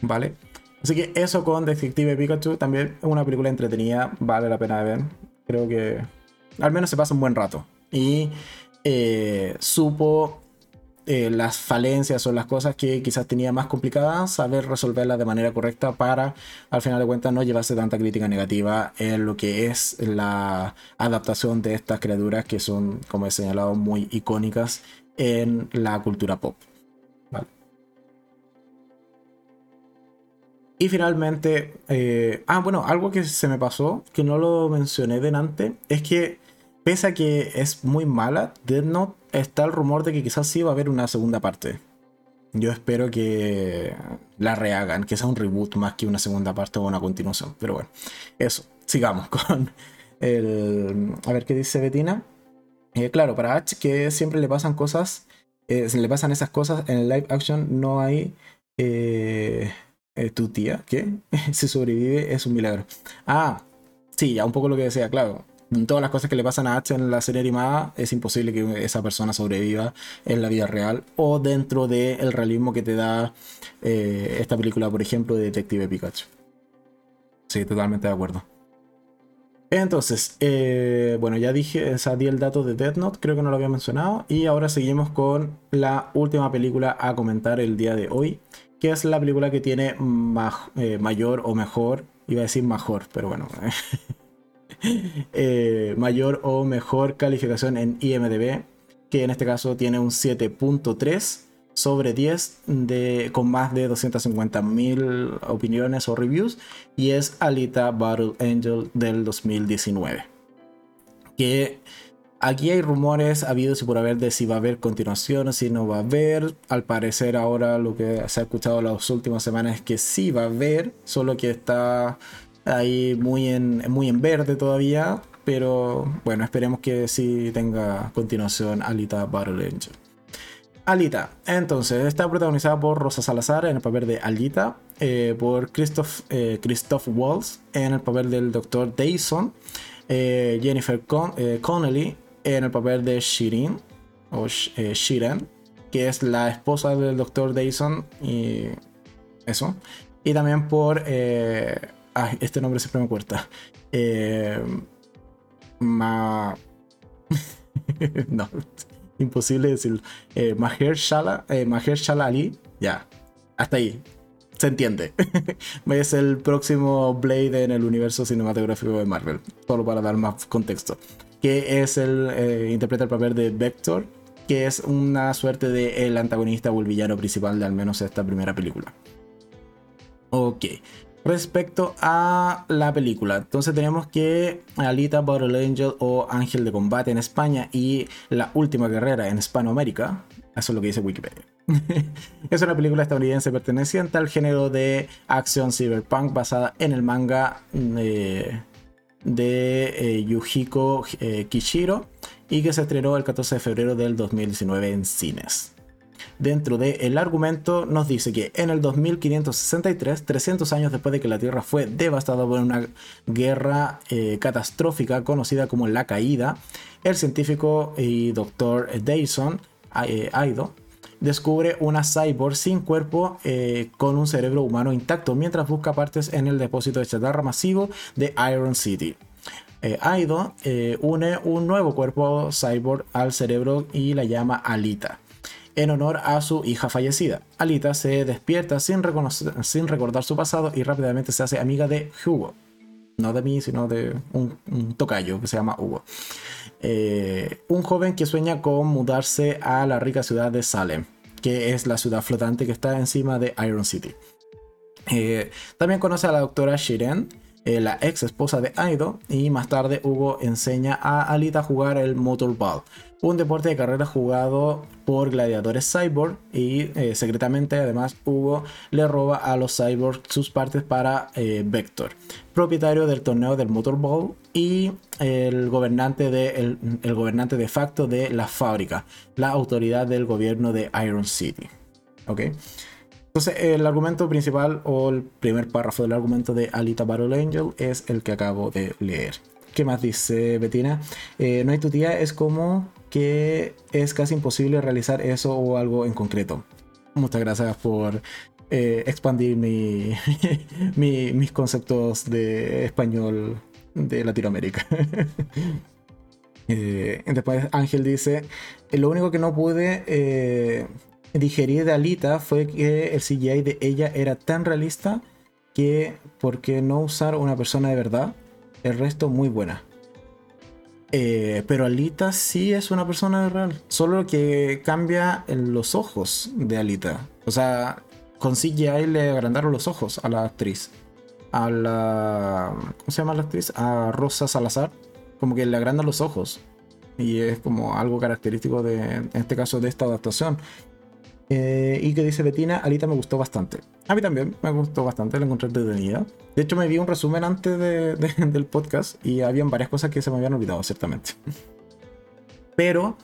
¿Vale? Así que eso con Detective Pikachu también es una película entretenida, vale la pena de ver. Creo que al menos se pasa un buen rato. Y eh, supo eh, las falencias o las cosas que quizás tenía más complicadas, saber resolverlas de manera correcta para, al final de cuentas, no llevarse tanta crítica negativa en lo que es la adaptación de estas criaturas que son, como he señalado, muy icónicas en la cultura pop. Y finalmente, eh, ah, bueno, algo que se me pasó, que no lo mencioné delante, es que pese a que es muy mala, Dead Note está el rumor de que quizás sí va a haber una segunda parte. Yo espero que la rehagan, que sea un reboot más que una segunda parte o una continuación. Pero bueno, eso. Sigamos con el. A ver qué dice Betina. Eh, claro, para H, que siempre le pasan cosas. Eh, le pasan esas cosas. En el live action no hay. Eh, tu tía, ¿qué? si sobrevive es un milagro. Ah, sí, ya un poco lo que decía, claro todas las cosas que le pasan a H en la serie animada, es imposible que esa persona sobreviva en la vida real o dentro del realismo que te da eh, esta película, por ejemplo, de Detective Pikachu. Sí, totalmente de acuerdo. Entonces, eh, bueno, ya dije, o el dato de Death Note, creo que no lo había mencionado. Y ahora seguimos con la última película a comentar el día de hoy, que es la película que tiene eh, mayor o mejor, iba a decir mejor, pero bueno, eh, mayor o mejor calificación en IMDB, que en este caso tiene un 7.3 sobre 10 de, con más de 250.000 opiniones o reviews y es Alita Battle Angel del 2019. Que aquí hay rumores habidos y por haber de si va a haber continuación o si no va a haber. Al parecer ahora lo que se ha escuchado las últimas semanas es que sí va a haber, solo que está ahí muy en, muy en verde todavía. Pero bueno, esperemos que sí tenga continuación Alita Battle Angel. Alita. Entonces, está protagonizada por Rosa Salazar en el papel de Alita, eh, por Christoph, eh, Christoph Waltz en el papel del Dr. Dayson, eh, Jennifer Connelly en el papel de Shirin, o Shiren, que es la esposa del Dr. Dayson, y eso. Y también por. Ay, este nombre siempre me cuesta. Ma. no imposible decirlo. Eh, Maher Shala, eh, Maher Shala Ali, ya, hasta ahí. Se entiende. es el próximo Blade en el universo cinematográfico de Marvel. Solo para dar más contexto. Que es el. Eh, interpreta el papel de Vector. Que es una suerte de el antagonista o el villano principal de al menos esta primera película. Ok respecto a la película. Entonces tenemos que Alita Battle Angel o Ángel de Combate en España y La Última Guerrera en Hispanoamérica. Eso es lo que dice Wikipedia. es una película estadounidense perteneciente al género de acción cyberpunk basada en el manga eh, de eh, Yujiko eh, Kishiro y que se estrenó el 14 de febrero del 2019 en cines dentro del argumento nos dice que en el 2563, 300 años después de que la Tierra fue devastada por una guerra eh, catastrófica conocida como la Caída, el científico y doctor Dyson, eh, Aido, descubre una cyborg sin cuerpo eh, con un cerebro humano intacto mientras busca partes en el depósito de chatarra masivo de Iron City. Aido une un nuevo cuerpo cyborg al cerebro y la llama Alita en honor a su hija fallecida. Alita se despierta sin, recordar su pasado y rápidamente se hace amiga de Hugo. No de mí, sino de un, tocayo que se llama Hugo. Eh, un joven que sueña con mudarse a la rica ciudad de Salem, que es la ciudad flotante que está encima de Iron City. Eh, también conoce a la doctora Shiren, eh, la ex esposa de Aido, y más tarde Hugo enseña a Alita a jugar el Motorball, un deporte de carrera jugado por gladiadores cyborg y eh, secretamente además Hugo le roba a los cyborgs sus partes para eh, Vector, propietario del torneo del Motorball y el gobernante, de, gobernante de facto de la fábrica, la autoridad del gobierno de Iron City. ¿Ok? Entonces, el argumento principal o el primer párrafo del argumento de Alita Battle Angel es el que acabo de leer. ¿Qué más dice Bettina? Eh, no hay tu tía, es como que es casi imposible realizar eso o algo en concreto. Muchas gracias por eh, expandir mis conceptos de español de Latinoamérica. Eh, después Ángel dice, lo único que no pude digerir de Alita fue que el CGI de ella era tan realista que, ¿por qué no usar una persona de verdad? El resto muy buena. Eh, pero Alita sí es una persona real. Solo que cambia los ojos de Alita. O sea, con CGI le agrandaron los ojos a la actriz. A la. ¿Cómo se llama la actriz? A Rosa Salazar. Como que le agrandan los ojos. Y es como algo característico de, en este caso, de esta adaptación. Eh, y que dice Betina, Alita me gustó bastante. A mí también me gustó bastante, la encontré entretenida. De hecho, me vi un resumen antes del podcast y habían varias cosas que se me habían olvidado, ciertamente. Pero,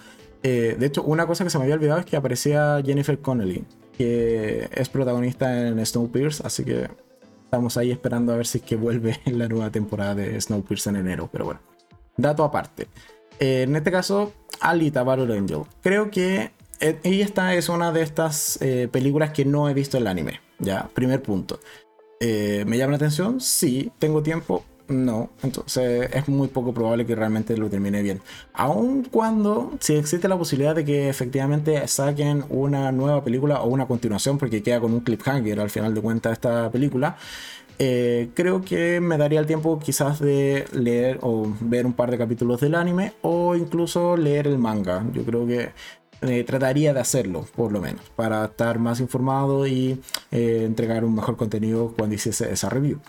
eh, de hecho, una cosa que se me había olvidado es que aparecía Jennifer Connelly, que es protagonista en Snowpiercer, así que estamos ahí esperando a ver si es que vuelve en la nueva temporada de Snowpiercer en enero. Pero bueno, dato aparte. Eh, en este caso, Alita Battle Angel. Creo que eh, esta es una de estas películas que no he visto en el anime. Ya, primer punto. Eh, ¿Me llama la atención? Sí. ¿Tengo tiempo? No, entonces es muy poco probable que realmente lo termine bien. Aun cuando, si existe la posibilidad de que efectivamente saquen una nueva película o una continuación, porque queda con un cliffhanger al final de cuentas esta película, eh, creo que me daría el tiempo quizás de leer o ver un par de capítulos del anime o incluso leer el manga. Yo creo que eh, trataría de hacerlo, por lo menos, para estar más informado y eh, entregar un mejor contenido cuando hiciese esa review.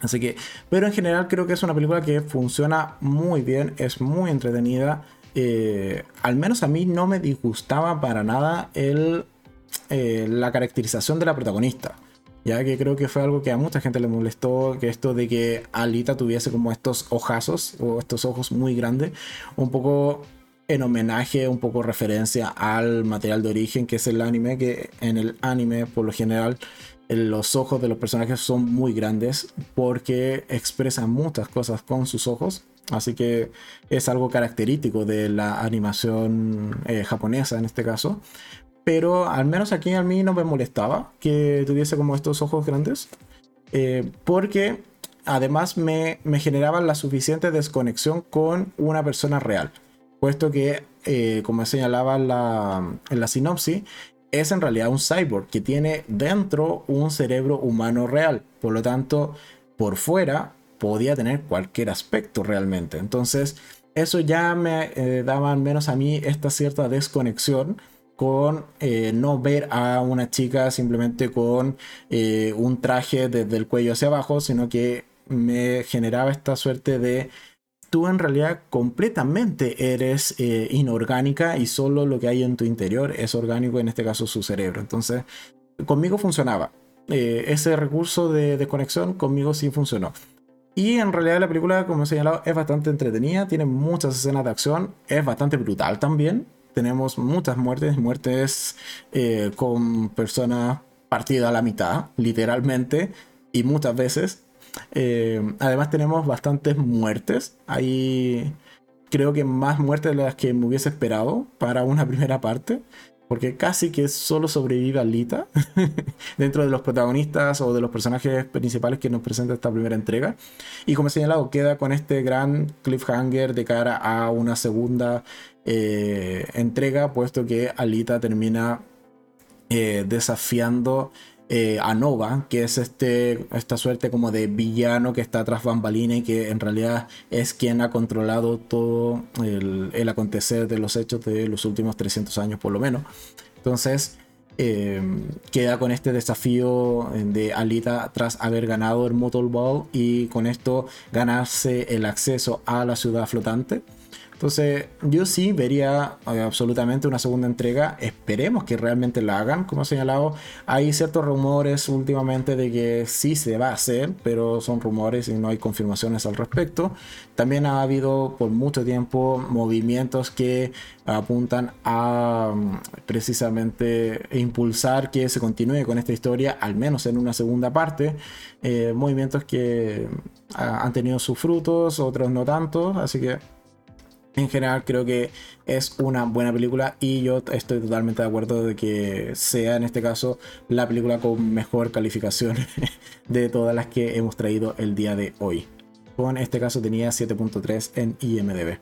Así que, pero en general creo que es una película que funciona muy bien, es muy entretenida. Eh, al menos a mí no me disgustaba para nada la caracterización de la protagonista. Ya que creo que fue algo que a mucha gente le molestó, que esto de que Alita tuviese como estos ojazos o estos ojos muy grandes, un poco en homenaje, un poco referencia al material de origen que es el anime, que en el anime por lo general los ojos de los personajes son muy grandes porque expresan muchas cosas con sus ojos. Así que es algo característico de la animación eh, japonesa en este caso. Pero al menos aquí a mí no me molestaba que tuviese como estos ojos grandes. Eh, porque además me, me generaba la suficiente desconexión con una persona real. Puesto que, eh, como señalaba la, en la sinopsis, es en realidad un cyborg que tiene dentro un cerebro humano real. Por lo tanto, por fuera podía tener cualquier aspecto realmente. Entonces, eso ya me eh, daba al menos a mí esta cierta desconexión con eh, no ver a una chica simplemente con un traje desde el cuello hacia abajo, sino que me generaba esta suerte de tú en realidad completamente eres eh, inorgánica y solo lo que hay en tu interior es orgánico, en este caso su cerebro. Entonces, conmigo funcionaba. Eh, ese recurso de desconexión conmigo sí funcionó. Y en realidad la película, como he señalado, es bastante entretenida, tiene muchas escenas de acción, es bastante brutal también. Tenemos muchas muertes, muertes eh, con personas partidas a la mitad, literalmente, y muchas veces eh, además tenemos bastantes muertes. Hay creo que más muertes de las que me hubiese esperado para una primera parte. Porque casi que solo sobrevive Alita dentro de los protagonistas o de los personajes principales que nos presenta esta primera entrega. Y como he señalado, queda con este gran cliffhanger de cara a una segunda eh, entrega, puesto que Alita termina eh, desafiando eh, a Nova, que es este, esta suerte como de villano que está tras bambalina y que en realidad es quien ha controlado todo el, acontecer de los hechos de los últimos 300 años por lo menos. Entonces, eh, queda con este desafío de Alita tras haber ganado el Motor Ball y con esto ganarse el acceso a la ciudad flotante. Entonces, yo sí vería eh, absolutamente una segunda entrega. Esperemos que realmente la hagan. Como he señalado, hay ciertos rumores últimamente de que sí se va a hacer, pero son rumores y no hay confirmaciones al respecto. También ha habido por mucho tiempo movimientos que apuntan a mm, precisamente impulsar que se continúe con esta historia, al menos en una segunda parte. Eh, movimientos que ah, han tenido sus frutos, otros no tanto. Así que en general creo que es una buena película y yo estoy totalmente de acuerdo de que sea en este caso la película con mejor calificación de todas las que hemos traído el día de hoy. Con este caso tenía 7.3 en IMDB.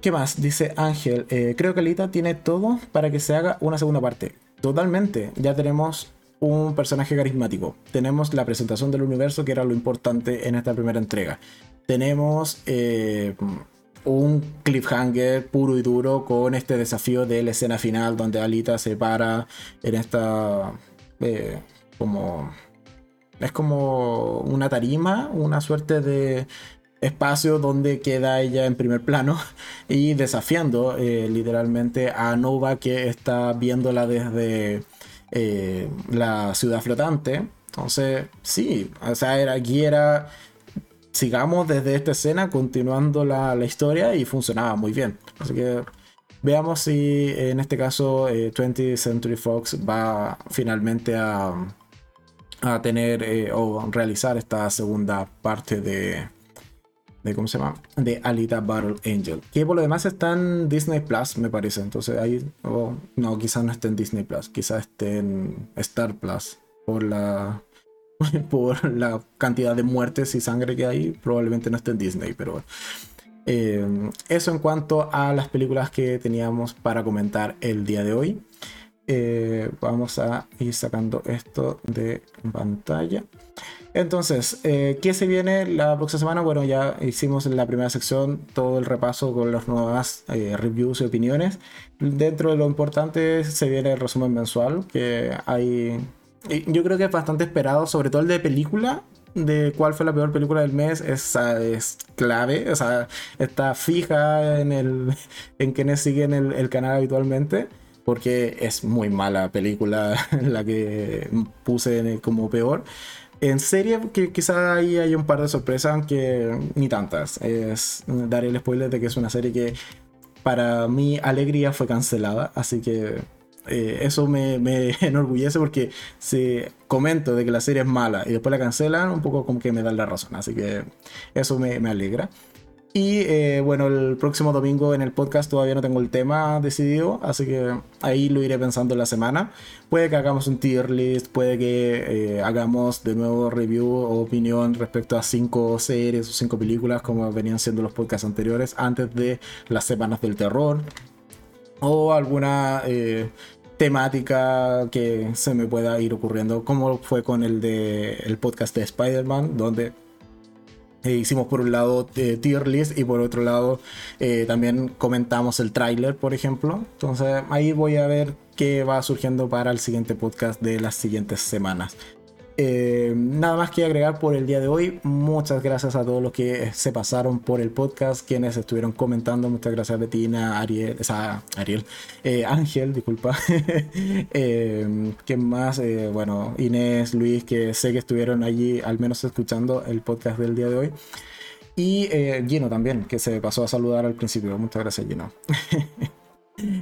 ¿Qué más? Dice Ángel, eh, creo que Alita tiene todo para que se haga una segunda parte. Totalmente, ya tenemos un personaje carismático. Tenemos la presentación del universo, que era lo importante en esta primera entrega. Tenemos eh, un cliffhanger puro y duro con este desafío de la escena final donde Alita se para en esta eh, como es como una tarima, una suerte de espacio donde queda ella en primer plano y desafiando eh, literalmente a Nova que está viéndola desde eh, la ciudad flotante. Entonces, sí, o sea, era, aquí era sigamos desde esta escena continuando la, historia y funcionaba muy bien. Así que veamos si en este caso 20th eh, Century Fox va finalmente a, a tener eh, o realizar esta segunda parte de, de ¿cómo se llama? De Alita Battle Angel. Que por lo demás está en Disney Plus, me parece. Entonces ahí, no, quizás no esté en Disney Plus, quizás esté en Star Plus por la por la cantidad de muertes y sangre que hay, probablemente no esté en Disney, pero. Eh, eso en cuanto a las películas que teníamos para comentar el día de hoy. Eh, vamos a ir sacando esto de pantalla. Entonces, eh, ¿qué se viene la próxima semana? Bueno, ya hicimos en la primera sección todo el repaso con las nuevas reviews y opiniones. Dentro de lo importante se viene el resumen mensual, que hay... Yo creo que es bastante esperado, sobre todo el de película, de cuál fue la peor película del mes es, es clave, o sea, está fija en, el, en quienes siguen el, el canal habitualmente, porque es muy mala película la que puse como peor. En serie, que quizá ahí hay un par de sorpresas, aunque ni tantas. Es dar el spoiler de que es una serie que para mi alegría fue cancelada, así que eh, eso me, me, enorgullece porque si comento de que la serie es mala y después la cancelan, un poco como que me dan la razón. Así que eso me, me alegra. Y eh, bueno, el próximo domingo en el podcast todavía no tengo el tema decidido, así que ahí lo iré pensando en la semana. Puede que hagamos un tier list, puede que eh, hagamos de nuevo review o opinión respecto a cinco series o cinco películas como venían siendo los podcasts anteriores antes de las semanas del terror. O alguna temática que se me pueda ir ocurriendo, como fue con el de el podcast de Spider-Man, donde eh, hicimos por un lado eh, tier list y por otro lado eh, también comentamos el tráiler, por ejemplo. Entonces ahí voy a ver qué va surgiendo para el siguiente podcast de las siguientes semanas. Eh, nada más que agregar por el día de hoy. Muchas gracias a todos los que se pasaron por el podcast, quienes estuvieron comentando. Muchas gracias Betina, Ariel, o Ariel, eh, Ángel, disculpa. eh, ¿Quién más? Eh, bueno, Inés, Luis, que sé que estuvieron allí al menos escuchando el podcast del día de hoy. Y Gino también, que se pasó a saludar al principio. Muchas gracias, Gino.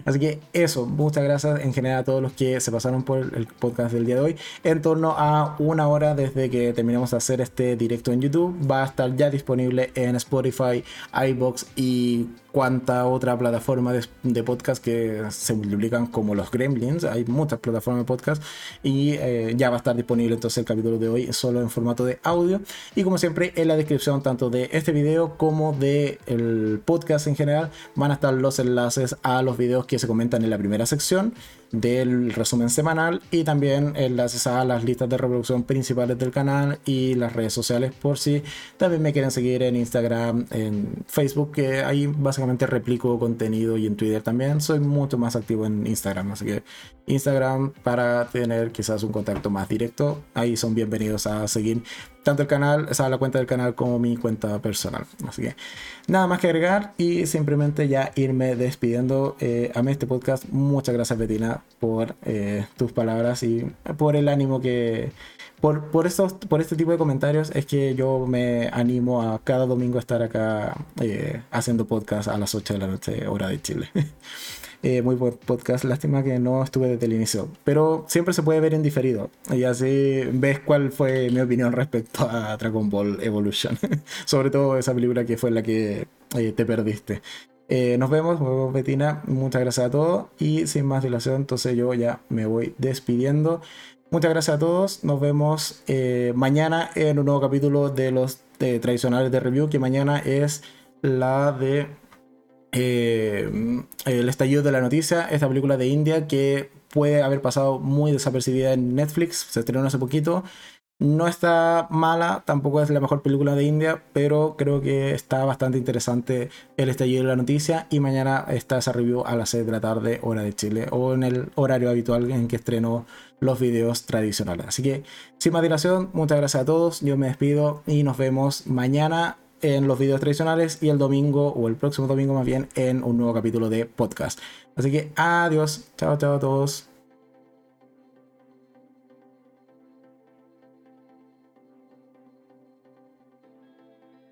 Así que eso, muchas gracias en general a todos los que se pasaron por el podcast del día de hoy. En torno a una hora desde que terminamos de hacer este directo en YouTube, va a estar ya disponible en Spotify, iBox y cuánta otra plataforma de, podcast que se multiplican como los Gremlins. Hay muchas plataformas de podcast y eh, ya va a estar disponible entonces el capítulo de hoy solo en formato de audio. Y como siempre, en la descripción tanto de este video como de el podcast en general van a estar los enlaces a los videos que se comentan en la primera sección del resumen semanal y también enlaces a las listas de reproducción principales del canal y las redes sociales por si también me quieren seguir en Instagram, en Facebook, que ahí básicamente replico contenido y en Twitter también. Soy mucho más activo en Instagram, así que Instagram para tener quizás un contacto más directo, ahí son bienvenidos a seguir tanto el canal, o sea, la cuenta del canal como mi cuenta personal. Así que nada más que agregar y simplemente ya irme despidiendo. Eh, a mí este podcast. Muchas gracias, Betina, por eh, tus palabras y por el ánimo que... Por, por, estos, por este tipo de comentarios es que yo me animo a cada domingo estar acá eh, haciendo podcast a las 8 de la noche, hora de Chile. Eh, muy buen podcast. Lástima que no estuve desde el inicio. Pero siempre se puede ver en diferido. Y así ves cuál fue mi opinión respecto a Dragon Ball Evolution. Sobre todo esa película que fue la que eh, te perdiste. Eh, nos vemos, nos Betina. Muchas gracias a todos. Y sin más dilación, entonces yo ya me voy despidiendo. Muchas gracias a todos. Nos vemos mañana en un nuevo capítulo de los tradicionales de review. Que mañana es la de eh, el estallido de la noticia, esta película de India que puede haber pasado muy desapercibida en Netflix, se estrenó hace poquito. No está mala, tampoco es la mejor película de India, pero creo que está bastante interesante el estallido de la noticia y mañana está esa review a las 6 de la tarde, hora de Chile, o en el horario habitual en que estreno los videos tradicionales. Así que, sin más dilación, muchas gracias a todos, yo me despido y nos vemos mañana en los videos tradicionales y el domingo o el próximo domingo más bien en un nuevo capítulo de podcast. Así que adiós, chao, chao a todos.